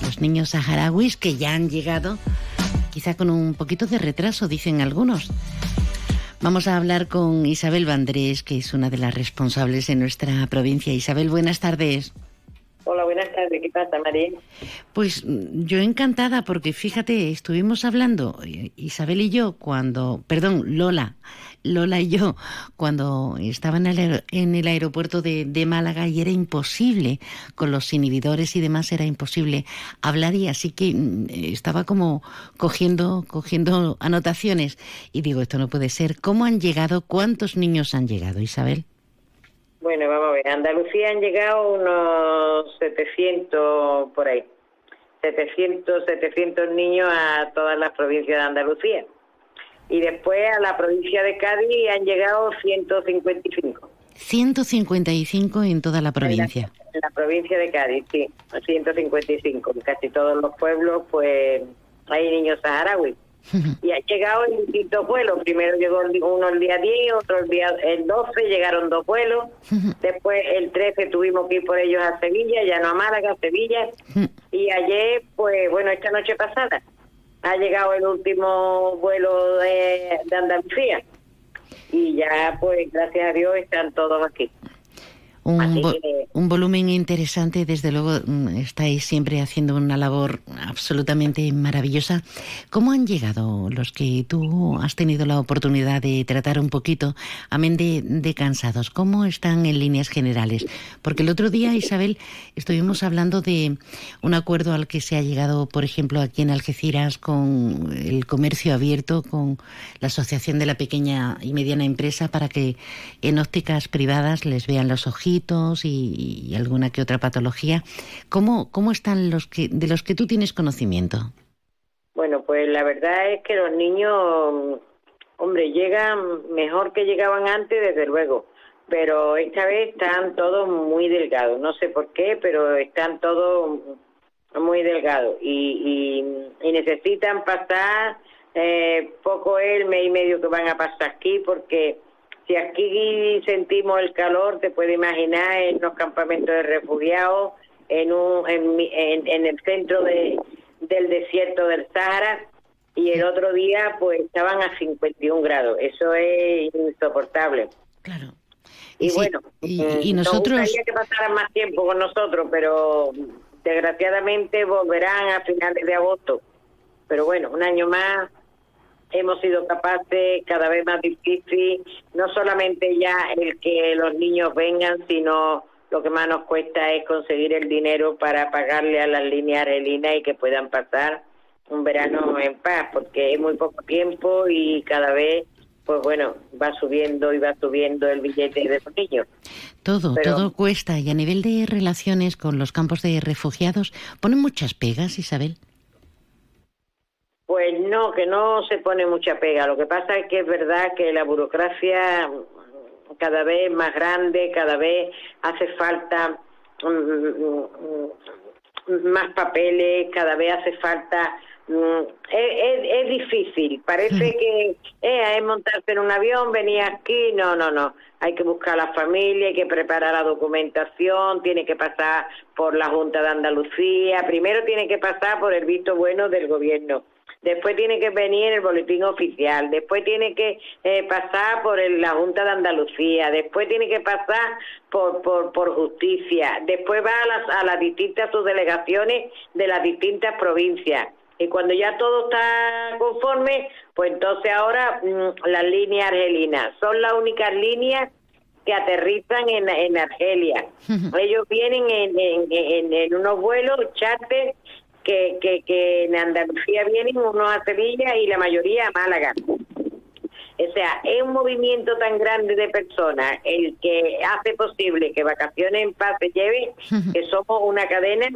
Los niños saharauis que ya han llegado, quizá con un poquito de retraso, dicen algunos, Vamos a hablar con Isabel Vandrés, que es una de las responsables de nuestra provincia. Isabel, buenas tardes. Hola, buenas tardes. ¿Qué pasa, María? Pues mm, yo encantada porque fíjate, estuvimos hablando, eh, Isabel y yo, cuando, perdón, Lola, Lola y yo, cuando estaba en el, aeropuerto de, Málaga y era imposible, con los inhibidores y demás, era imposible hablar y así que mm, estaba como cogiendo, cogiendo anotaciones y digo, esto no puede ser. ¿Cómo han llegado? ¿Cuántos niños han llegado, Isabel? Bueno, vamos a ver. Andalucía han llegado unos 700 por ahí. 700, 700 niños a todas las provincias de Andalucía. Y después a la provincia de Cádiz han llegado 155. 155 en toda la provincia. En la, provincia de Cádiz, sí, 155. En casi todos los pueblos, pues hay niños saharauis. y ha llegado en distintos vuelos. Primero llegó uno el día 10, otro el día el 12, llegaron dos vuelos. Después el 13 tuvimos que ir por ellos a Sevilla, ya no a Málaga, a Sevilla. Y ayer, pues bueno, esta noche pasada, ha llegado el último vuelo de, de Andalucía. Y ya, pues gracias a Dios, están todos aquí. Un, volumen interesante, desde luego mm, estáis siempre haciendo una labor absolutamente maravillosa. ¿Cómo han llegado los que tú has tenido la oportunidad de tratar un poquito, amén de, de cansados? ¿Cómo están en líneas generales? Porque el otro día, Isabel, estuvimos hablando de un acuerdo al que se ha llegado, por ejemplo, aquí en Algeciras con el comercio abierto, con la Asociación de la Pequeña y Mediana Empresa, para que en ópticas privadas les vean los y, alguna que otra patología. ¿Cómo, ¿Cómo están los que, de los que tú tienes conocimiento? Bueno, pues la verdad es que los niños, hombre, llegan mejor que llegaban antes, desde luego, pero esta vez están todos muy delgados. No sé por qué, pero están todos muy delgados y, y, necesitan pasar eh, poco el mes y medio que van a pasar aquí porque si aquí sentimos el calor, te puedes imaginar en los campamentos de refugiados, en, un, en, en, el centro de, del desierto del Sahara, y el otro día pues estaban a 51 grados. Eso es insoportable. Claro. Y, bueno, y, mm, nosotros... Nos que pasaran más tiempo con nosotros, pero desgraciadamente volverán a finales de agosto Pero bueno, un año más hemos sido capaces, cada vez más difícil, no solamente ya el que los niños vengan, sino lo que más nos cuesta es conseguir el dinero para pagarle a las líneas argelinas y que puedan pasar un verano en paz, porque es muy poco tiempo y cada vez, pues bueno, va subiendo y va subiendo el billete de los niños. Todo, todo cuesta. Y a nivel de relaciones con los campos de refugiados, ¿ponen muchas pegas, Isabel? Pues no, que no se pone mucha pega. Lo que pasa es que es verdad que la burocracia cada vez más grande, cada vez hace falta mm, mm, mm, más papeles, cada vez hace falta es, es, difícil, parece que eh, es montarse en un avión, venir aquí, no, no, no, hay que buscar a la familia, hay que preparar la documentación, tiene que pasar por la Junta de Andalucía, primero tiene que pasar por el visto bueno del gobierno, después tiene que venir el boletín oficial, después tiene que eh, pasar por la Junta de Andalucía, después tiene que pasar por, por, por justicia, después va a las, a las distintas subdelegaciones de las distintas provincias. Y cuando ya todo está conforme, pues entonces ahora mm, las líneas argelinas son las únicas líneas que aterrizan en, en Argelia. Ellos vienen en, en, en, unos vuelos charter que, que, que en Andalucía vienen unos a Sevilla y la mayoría a Málaga. O sea, es un movimiento tan grande de personas el que hace posible que Vacaciones en Paz se lleve, que somos una cadena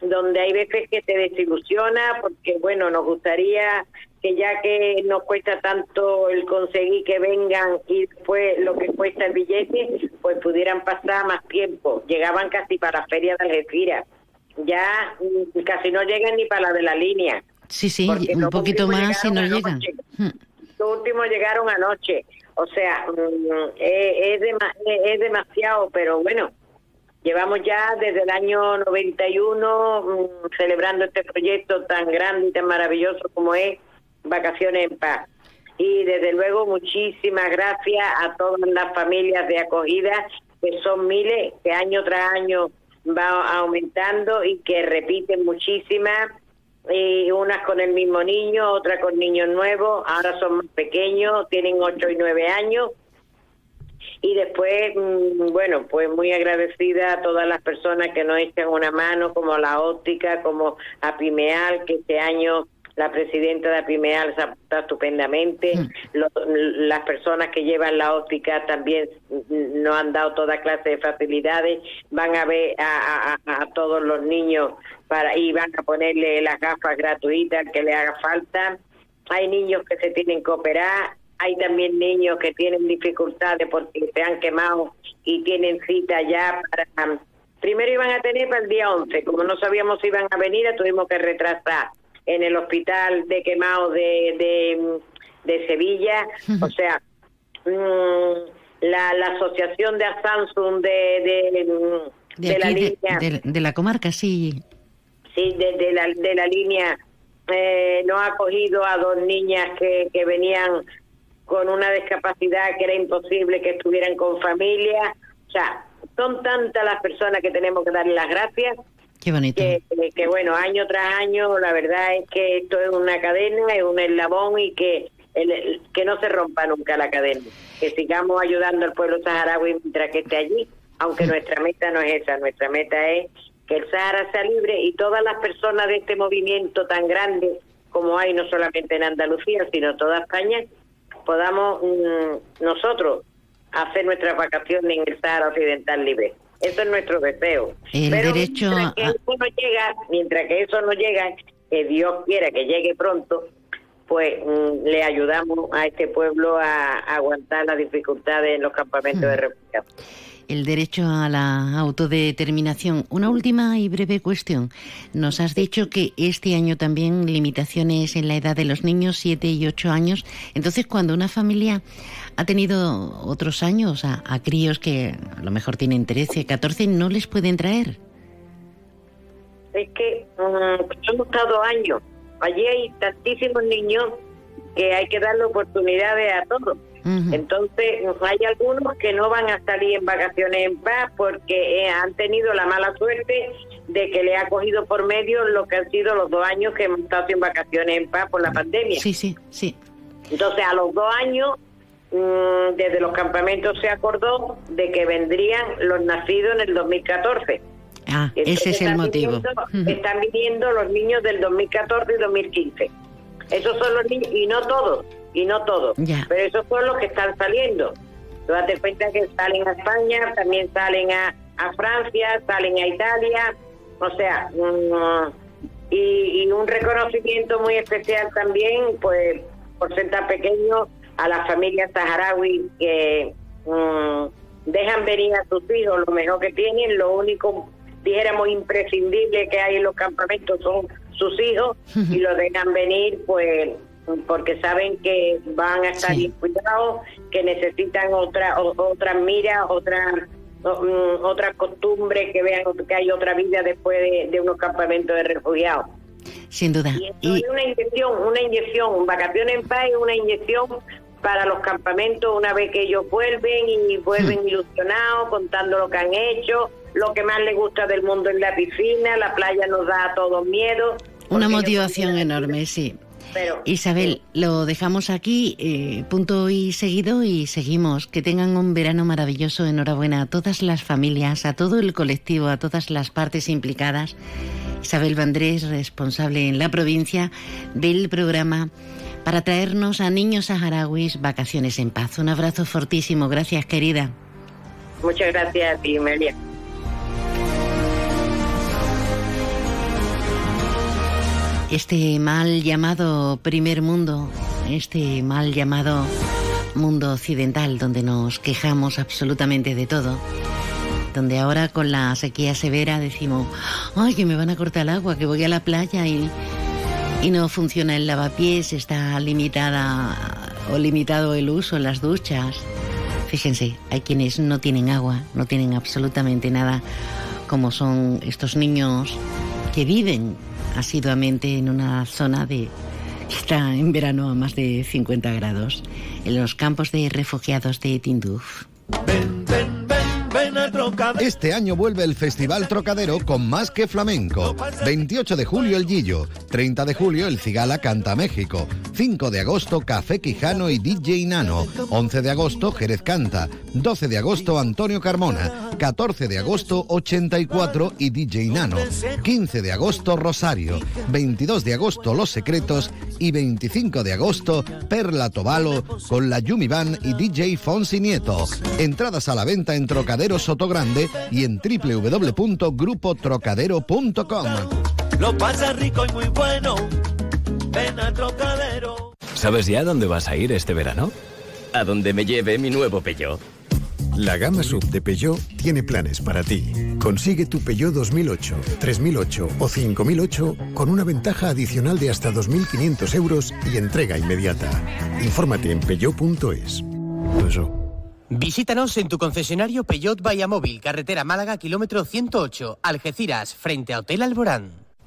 donde hay veces que te desilusiona porque, bueno, nos gustaría que ya que nos cuesta tanto el conseguir que vengan y después lo que cuesta el billete, pues pudieran pasar más tiempo. Llegaban casi para la Feria de Algeciras ya mm, casi no llegan ni para la de la línea. Sí, sí, un poquito más y no llegan. Hmm. Los últimos llegaron anoche. O sea, mm, es, es, demasiado, pero bueno, llevamos ya desde el año 91 mm, celebrando este proyecto tan grande y tan maravilloso como es Vacaciones en Paz. Y desde luego muchísimas gracias a todas las familias de acogida, que son miles, que año tras año va aumentando y que repiten muchísimas, y unas con el mismo niño, otras con niños nuevos, ahora son más pequeños, tienen 8 y 9 años. Y después, mm, bueno, pues muy agradecida a todas las personas que nos echan una mano, como la óptica, como a Pimeal, que este año la presidenta de Apimeal se está estupendamente, mm. las personas que llevan la óptica también nos han dado toda clase de facilidades, van a ver a, todos los niños para y van a ponerle las gafas gratuitas que le haga falta. Hay niños que se tienen que operar, hay también niños que tienen dificultades porque se han quemado y tienen cita ya para... Primero iban a tener para el día 11, como no sabíamos si iban a venir, tuvimos que retrasar en el hospital de quemados de, de, Sevilla. O sea, mm, la, la asociación de Asansum de, de, la línea. De, la comarca, sí. Sí, de, la, de la línea. Eh, no ha acogido a dos niñas que, que venían con una discapacidad que era imposible que estuvieran con familia. O sea, son tantas las personas que tenemos que darle las gracias Qué bonito. Que, bueno, año tras año, la verdad es que esto es una cadena, es un eslabón y que, que no se rompa nunca la cadena. Que sigamos ayudando al pueblo saharaui mientras que esté allí, aunque nuestra meta no es esa, nuestra meta es que el Sahara sea libre y todas las personas de este movimiento tan grande como hay no solamente en Andalucía, sino toda España, podamos mm, nosotros hacer nuestras vacaciones en el Sahara Occidental libre. Eso es nuestro deseo. El Pero derecho mientras que eso no llega, mientras que eso no llega, que Dios quiera que llegue pronto, pues mm, le ayudamos a este pueblo a, aguantar las dificultades en los campamentos de hmm. refugiados el derecho a la autodeterminación. Una última y breve cuestión. Nos has dicho que este año también limitaciones en la edad de los niños, 7 y 8 años. Entonces, cuando una familia ha tenido otros años a, críos que a lo mejor tienen 13, 14, ¿no les pueden traer? Es que um, hemos estado años. Allí hay tantísimos niños que hay que darle oportunidades a todos. Entonces, hay algunos que no van a salir en vacaciones en paz porque eh, han tenido la mala suerte de que le ha cogido por medio lo que han sido los dos años que hemos estado sin vacaciones en paz por la pandemia. Sí, sí, sí. Entonces, a los dos años, mm, desde los campamentos se acordó de que vendrían los nacidos en el 2014. Ah, ese Entonces, es el motivo. viniendo- Están viniendo los niños del 2014 y 2015. Esos son los niños, y no todos, y no todos, pero esos son los que están saliendo. Tú date cuenta que salen a España, también salen a, a Francia, salen a Italia, o sea, mm, y, y un reconocimiento muy especial también, pues, por ser tan pequeño, a las familias saharauis que mm, dejan venir a sus hijos lo mejor que tienen, lo único, dijéramos, imprescindible que hay en los campamentos son sus hijos y lo dejan venir, pues, porque saben que van a estar bien cuidados, que necesitan otra o- otra mira, otra mm, otra costumbre, que vean que hay otra vida después de, de unos campamentos de refugiados. Sin duda. Y esto es una inyección, una inyección, vacaciones en paz es una inyección para los campamentos una vez que ellos vuelven y vuelven ilusionados, contando lo que han hecho, lo que más les gusta del mundo es la piscina, la playa nos da a todos miedo. Una motivación enorme, sí. Pero, Isabel, lo dejamos aquí, eh, punto y seguido, y seguimos. Que tengan un verano maravilloso. Enhorabuena a todas las familias, a todo el colectivo, a todas las partes implicadas. Isabel Vandrés, responsable en la provincia del programa para traernos a niños saharauis vacaciones en paz. Un abrazo fortísimo. Gracias, querida. muchas gracias a ti, Melia. Este mal llamado primer mundo, este mal llamado mundo occidental donde nos quejamos absolutamente de todo, donde ahora con la sequía severa decimos, ay, que me van a cortar el agua, que voy a la playa y, y no funciona el lavapiés, está limitada o limitado el uso en las duchas. Fíjense, hay quienes no tienen agua, no tienen absolutamente nada, como son estos niños que viven asiduamente en una zona de que está en verano a más de 50 grados, en los campos de refugiados de Tinduf. Este año vuelve el Festival Trocadero con más que flamenco. 28 de julio el Guillo, 30 de julio el Cigala Canta México, 5 de agosto Café Quijano y DJ Nano, 11 de agosto Jerez Canta, 12 de agosto Antonio Carmona, 14 de agosto 84 y DJ Nano, 15 de agosto Rosario, 22 de agosto Los Secretos y 25 de agosto Perla Tobalo con la Yumi Band y DJ Fonsi Nieto. Entradas a la venta en Trocadero Sotogrande y en www.grupotrocadero.com. Lo pasa rico y muy bueno. Ven a Trocadero. ¿Sabes ya dónde vas a ir este verano? A donde me lleve mi nuevo Peugeot. La gama sub de Peugeot tiene planes para ti. Consigue tu Peugeot 2008, 3008 o 5008 con una ventaja adicional de hasta 2.500 euros y entrega inmediata. Infórmate en peugeot.es. Visítanos en tu concesionario Peugeot Móvil, carretera Málaga, kilómetro 108, Algeciras, frente a Hotel Alborán.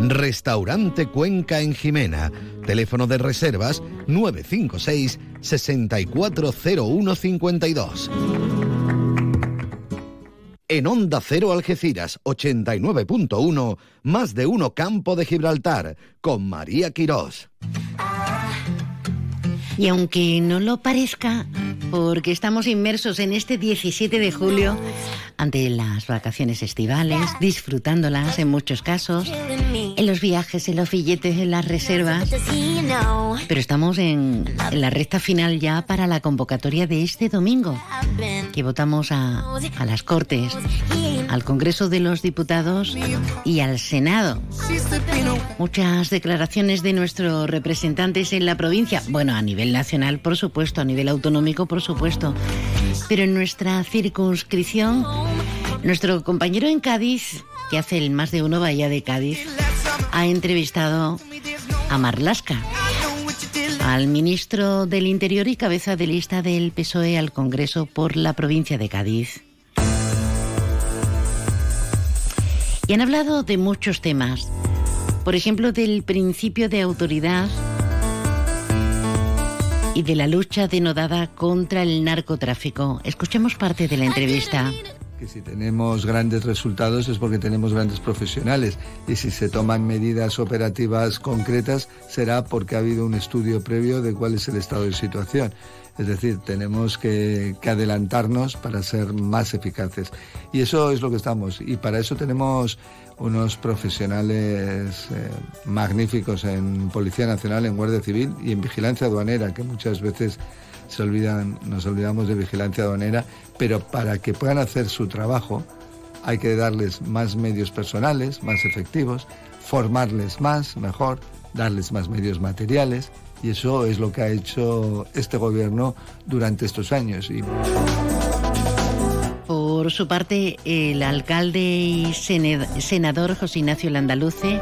Restaurante Cuenca en Jimena. Teléfono de reservas 956 640152. En Onda Cero Algeciras 89.1, más de uno Campo de Gibraltar, con María Quirós. Y aunque no lo parezca, porque estamos inmersos en este 17 de julio, ante las vacaciones estivales, disfrutándolas en muchos casos, en los viajes, en los billetes, en las reservas, pero estamos en, la recta final ya para la convocatoria de este domingo, que votamos a, a las Cortes, al Congreso de los Diputados y al Senado. Muchas declaraciones de nuestros representantes en la provincia, bueno, a nivel nacional, por supuesto, a nivel autonómico, por supuesto, pero en nuestra circunscripción, nuestro compañero en Cádiz, que hace el más de uno Bahía de Cádiz, ha entrevistado a Marlasca, al ministro del Interior y cabeza de lista del PSOE al Congreso por la provincia de Cádiz. Y han hablado de muchos temas, por ejemplo, del principio de autoridad y de la lucha denodada contra el narcotráfico. Escuchemos parte de la entrevista. Que si tenemos grandes resultados es porque tenemos grandes profesionales y si se toman medidas operativas concretas será porque ha habido un estudio previo de cuál es el estado de situación. Es decir, tenemos que, adelantarnos para ser más eficaces. Y eso es lo que estamos. Y para eso tenemos unos profesionales eh, magníficos en Policía Nacional, en Guardia Civil y en Vigilancia Aduanera, que muchas veces se olvidan, nos olvidamos de vigilancia aduanera, pero para que puedan hacer su trabajo hay que darles más medios personales, más efectivos, formarles más, mejor, darles más medios materiales y eso es lo que ha hecho este gobierno durante estos años. Y... Por su parte, el alcalde y senador José Ignacio Landaluce,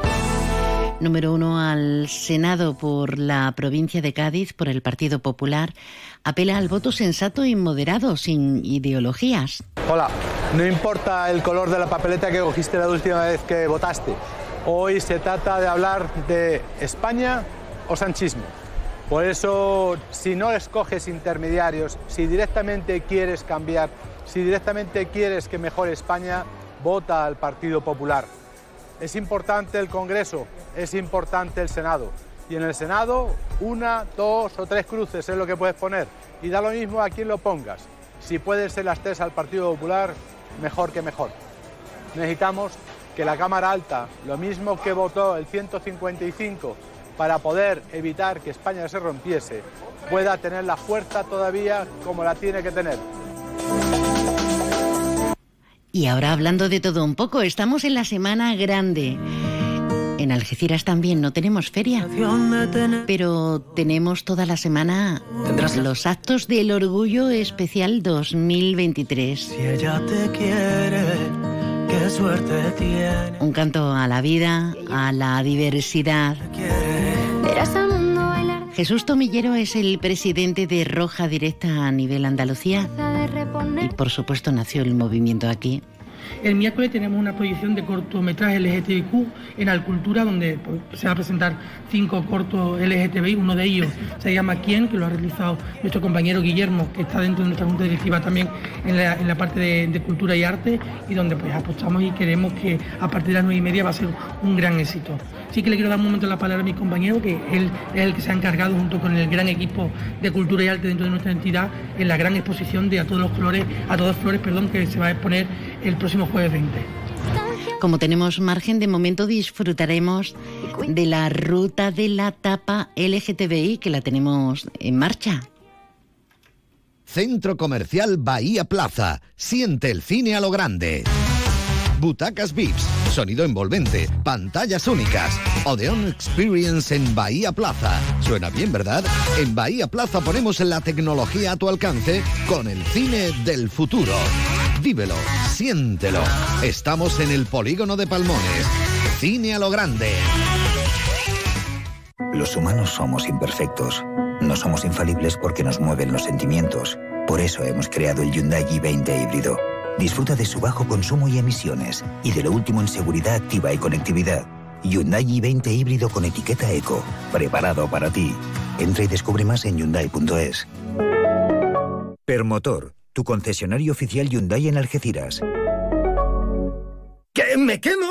número uno al Senado por la provincia de Cádiz, por el Partido Popular, apela al voto sensato y moderado, sin ideologías. Hola, no importa el color de la papeleta que cogiste la última vez que votaste. Hoy se trata de hablar de España o sanchismo. Por eso, si no escoges intermediarios, si directamente quieres cambiar, si directamente quieres que mejore España, vota al Partido Popular. Es importante el Congreso, es importante el Senado. Y en el Senado, una, dos o tres cruces es lo que puedes poner. Y da lo mismo a quién lo pongas. Si pueden ser las tres al Partido Popular, mejor que mejor. Necesitamos que la Cámara Alta, lo mismo que votó el 155 para poder evitar que España se rompiese, pueda tener la fuerza todavía como la tiene que tener. Y ahora hablando de todo un poco, estamos en la Semana Grande. En Algeciras también no tenemos feria, pero tenemos toda la semana los actos del Orgullo Especial 2023. Si ella te quiere, qué suerte tiene. Un canto a la vida, a la diversidad. Jesús Tomillero es el presidente de Roja Directa a nivel Andalucía y por supuesto nació el movimiento aquí. El miércoles tenemos una proyección de cortometraje LGTBIQ en Alcultura, donde pues, se va a presentar cinco cortos LGTBI. Uno de ellos se llama ¿Quién?, que lo ha realizado nuestro compañero Guillermo, que está dentro de nuestra junta directiva también en la, parte de, de cultura y arte, y donde pues apostamos y queremos que a partir de las nueve y media va a ser un gran éxito. Sí que le quiero dar un momento la palabra a mi compañero, que él es el que se ha encargado junto con el gran equipo de cultura y arte dentro de nuestra entidad en la gran exposición de a todos los flores, a todos flores, perdón, que se va a exponer el próximo jueves 20. Como tenemos margen, de momento disfrutaremos de la ruta de la tapa LGTBI que la tenemos en marcha. Centro Comercial Bahía Plaza. Siente el cine a lo grande. Butacas VIPs, sonido envolvente, pantallas únicas. Odeon Experience en Bahía Plaza. Suena bien, ¿verdad? En Bahía Plaza ponemos la tecnología a tu alcance con el cine del futuro. Vívelo, siéntelo. Estamos en el polígono de Palmones. Cine a lo grande. Los humanos somos imperfectos. No somos infalibles porque nos mueven los sentimientos. Por eso hemos creado el Hyundai i20 híbrido. Disfruta de su bajo consumo y emisiones y de lo último en seguridad activa y conectividad. Hyundai i20 híbrido con etiqueta eco. Preparado para ti. Entra y descubre más en Hyundai.es. Permotor, tu concesionario oficial Hyundai en Algeciras. ¿Qué? ¿Me quemo?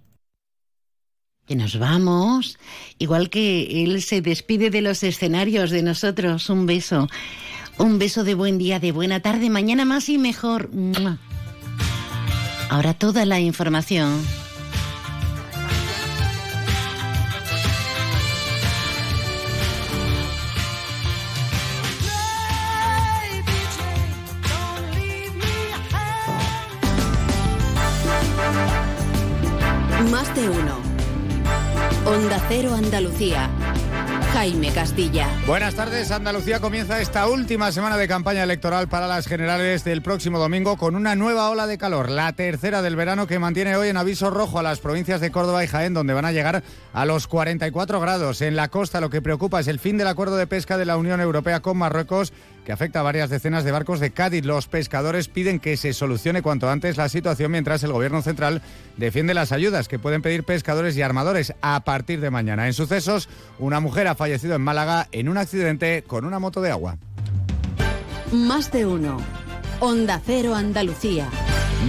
nos vamos, igual que él se despide de los escenarios de nosotros, un beso, un beso de buen día, de buena tarde, mañana más y mejor. Ahora toda la información. Más de uno. Onda Cero Andalucía. Jaime Castilla. Buenas tardes. Andalucía comienza esta última semana de campaña electoral para las generales del próximo domingo con una nueva ola de calor, la tercera del verano que mantiene hoy en aviso rojo a las provincias de Córdoba y Jaén, donde van a llegar a los 44 grados. En la costa lo que preocupa es el fin del acuerdo de pesca de la Unión Europea con Marruecos que afecta a varias decenas de barcos de Cádiz. Los pescadores piden que se solucione cuanto antes la situación mientras el Gobierno central defiende las ayudas que pueden pedir pescadores y armadores a partir de mañana. En sucesos, una mujer ha fallecido en Málaga en un accidente con una moto de agua. Más de uno. Onda Cero Andalucía.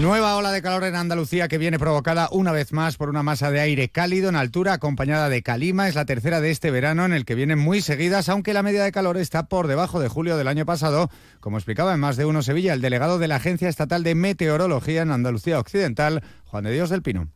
Nueva ola de calor en Andalucía que viene provocada una vez más por una masa de aire cálido en altura acompañada de calima. Es la tercera de este verano en el que vienen muy seguidas, aunque la media de calor está por debajo de julio del año pasado, como explicaba en más de uno Sevilla el delegado de la Agencia Estatal de Meteorología en Andalucía Occidental, Juan de Dios del Pino.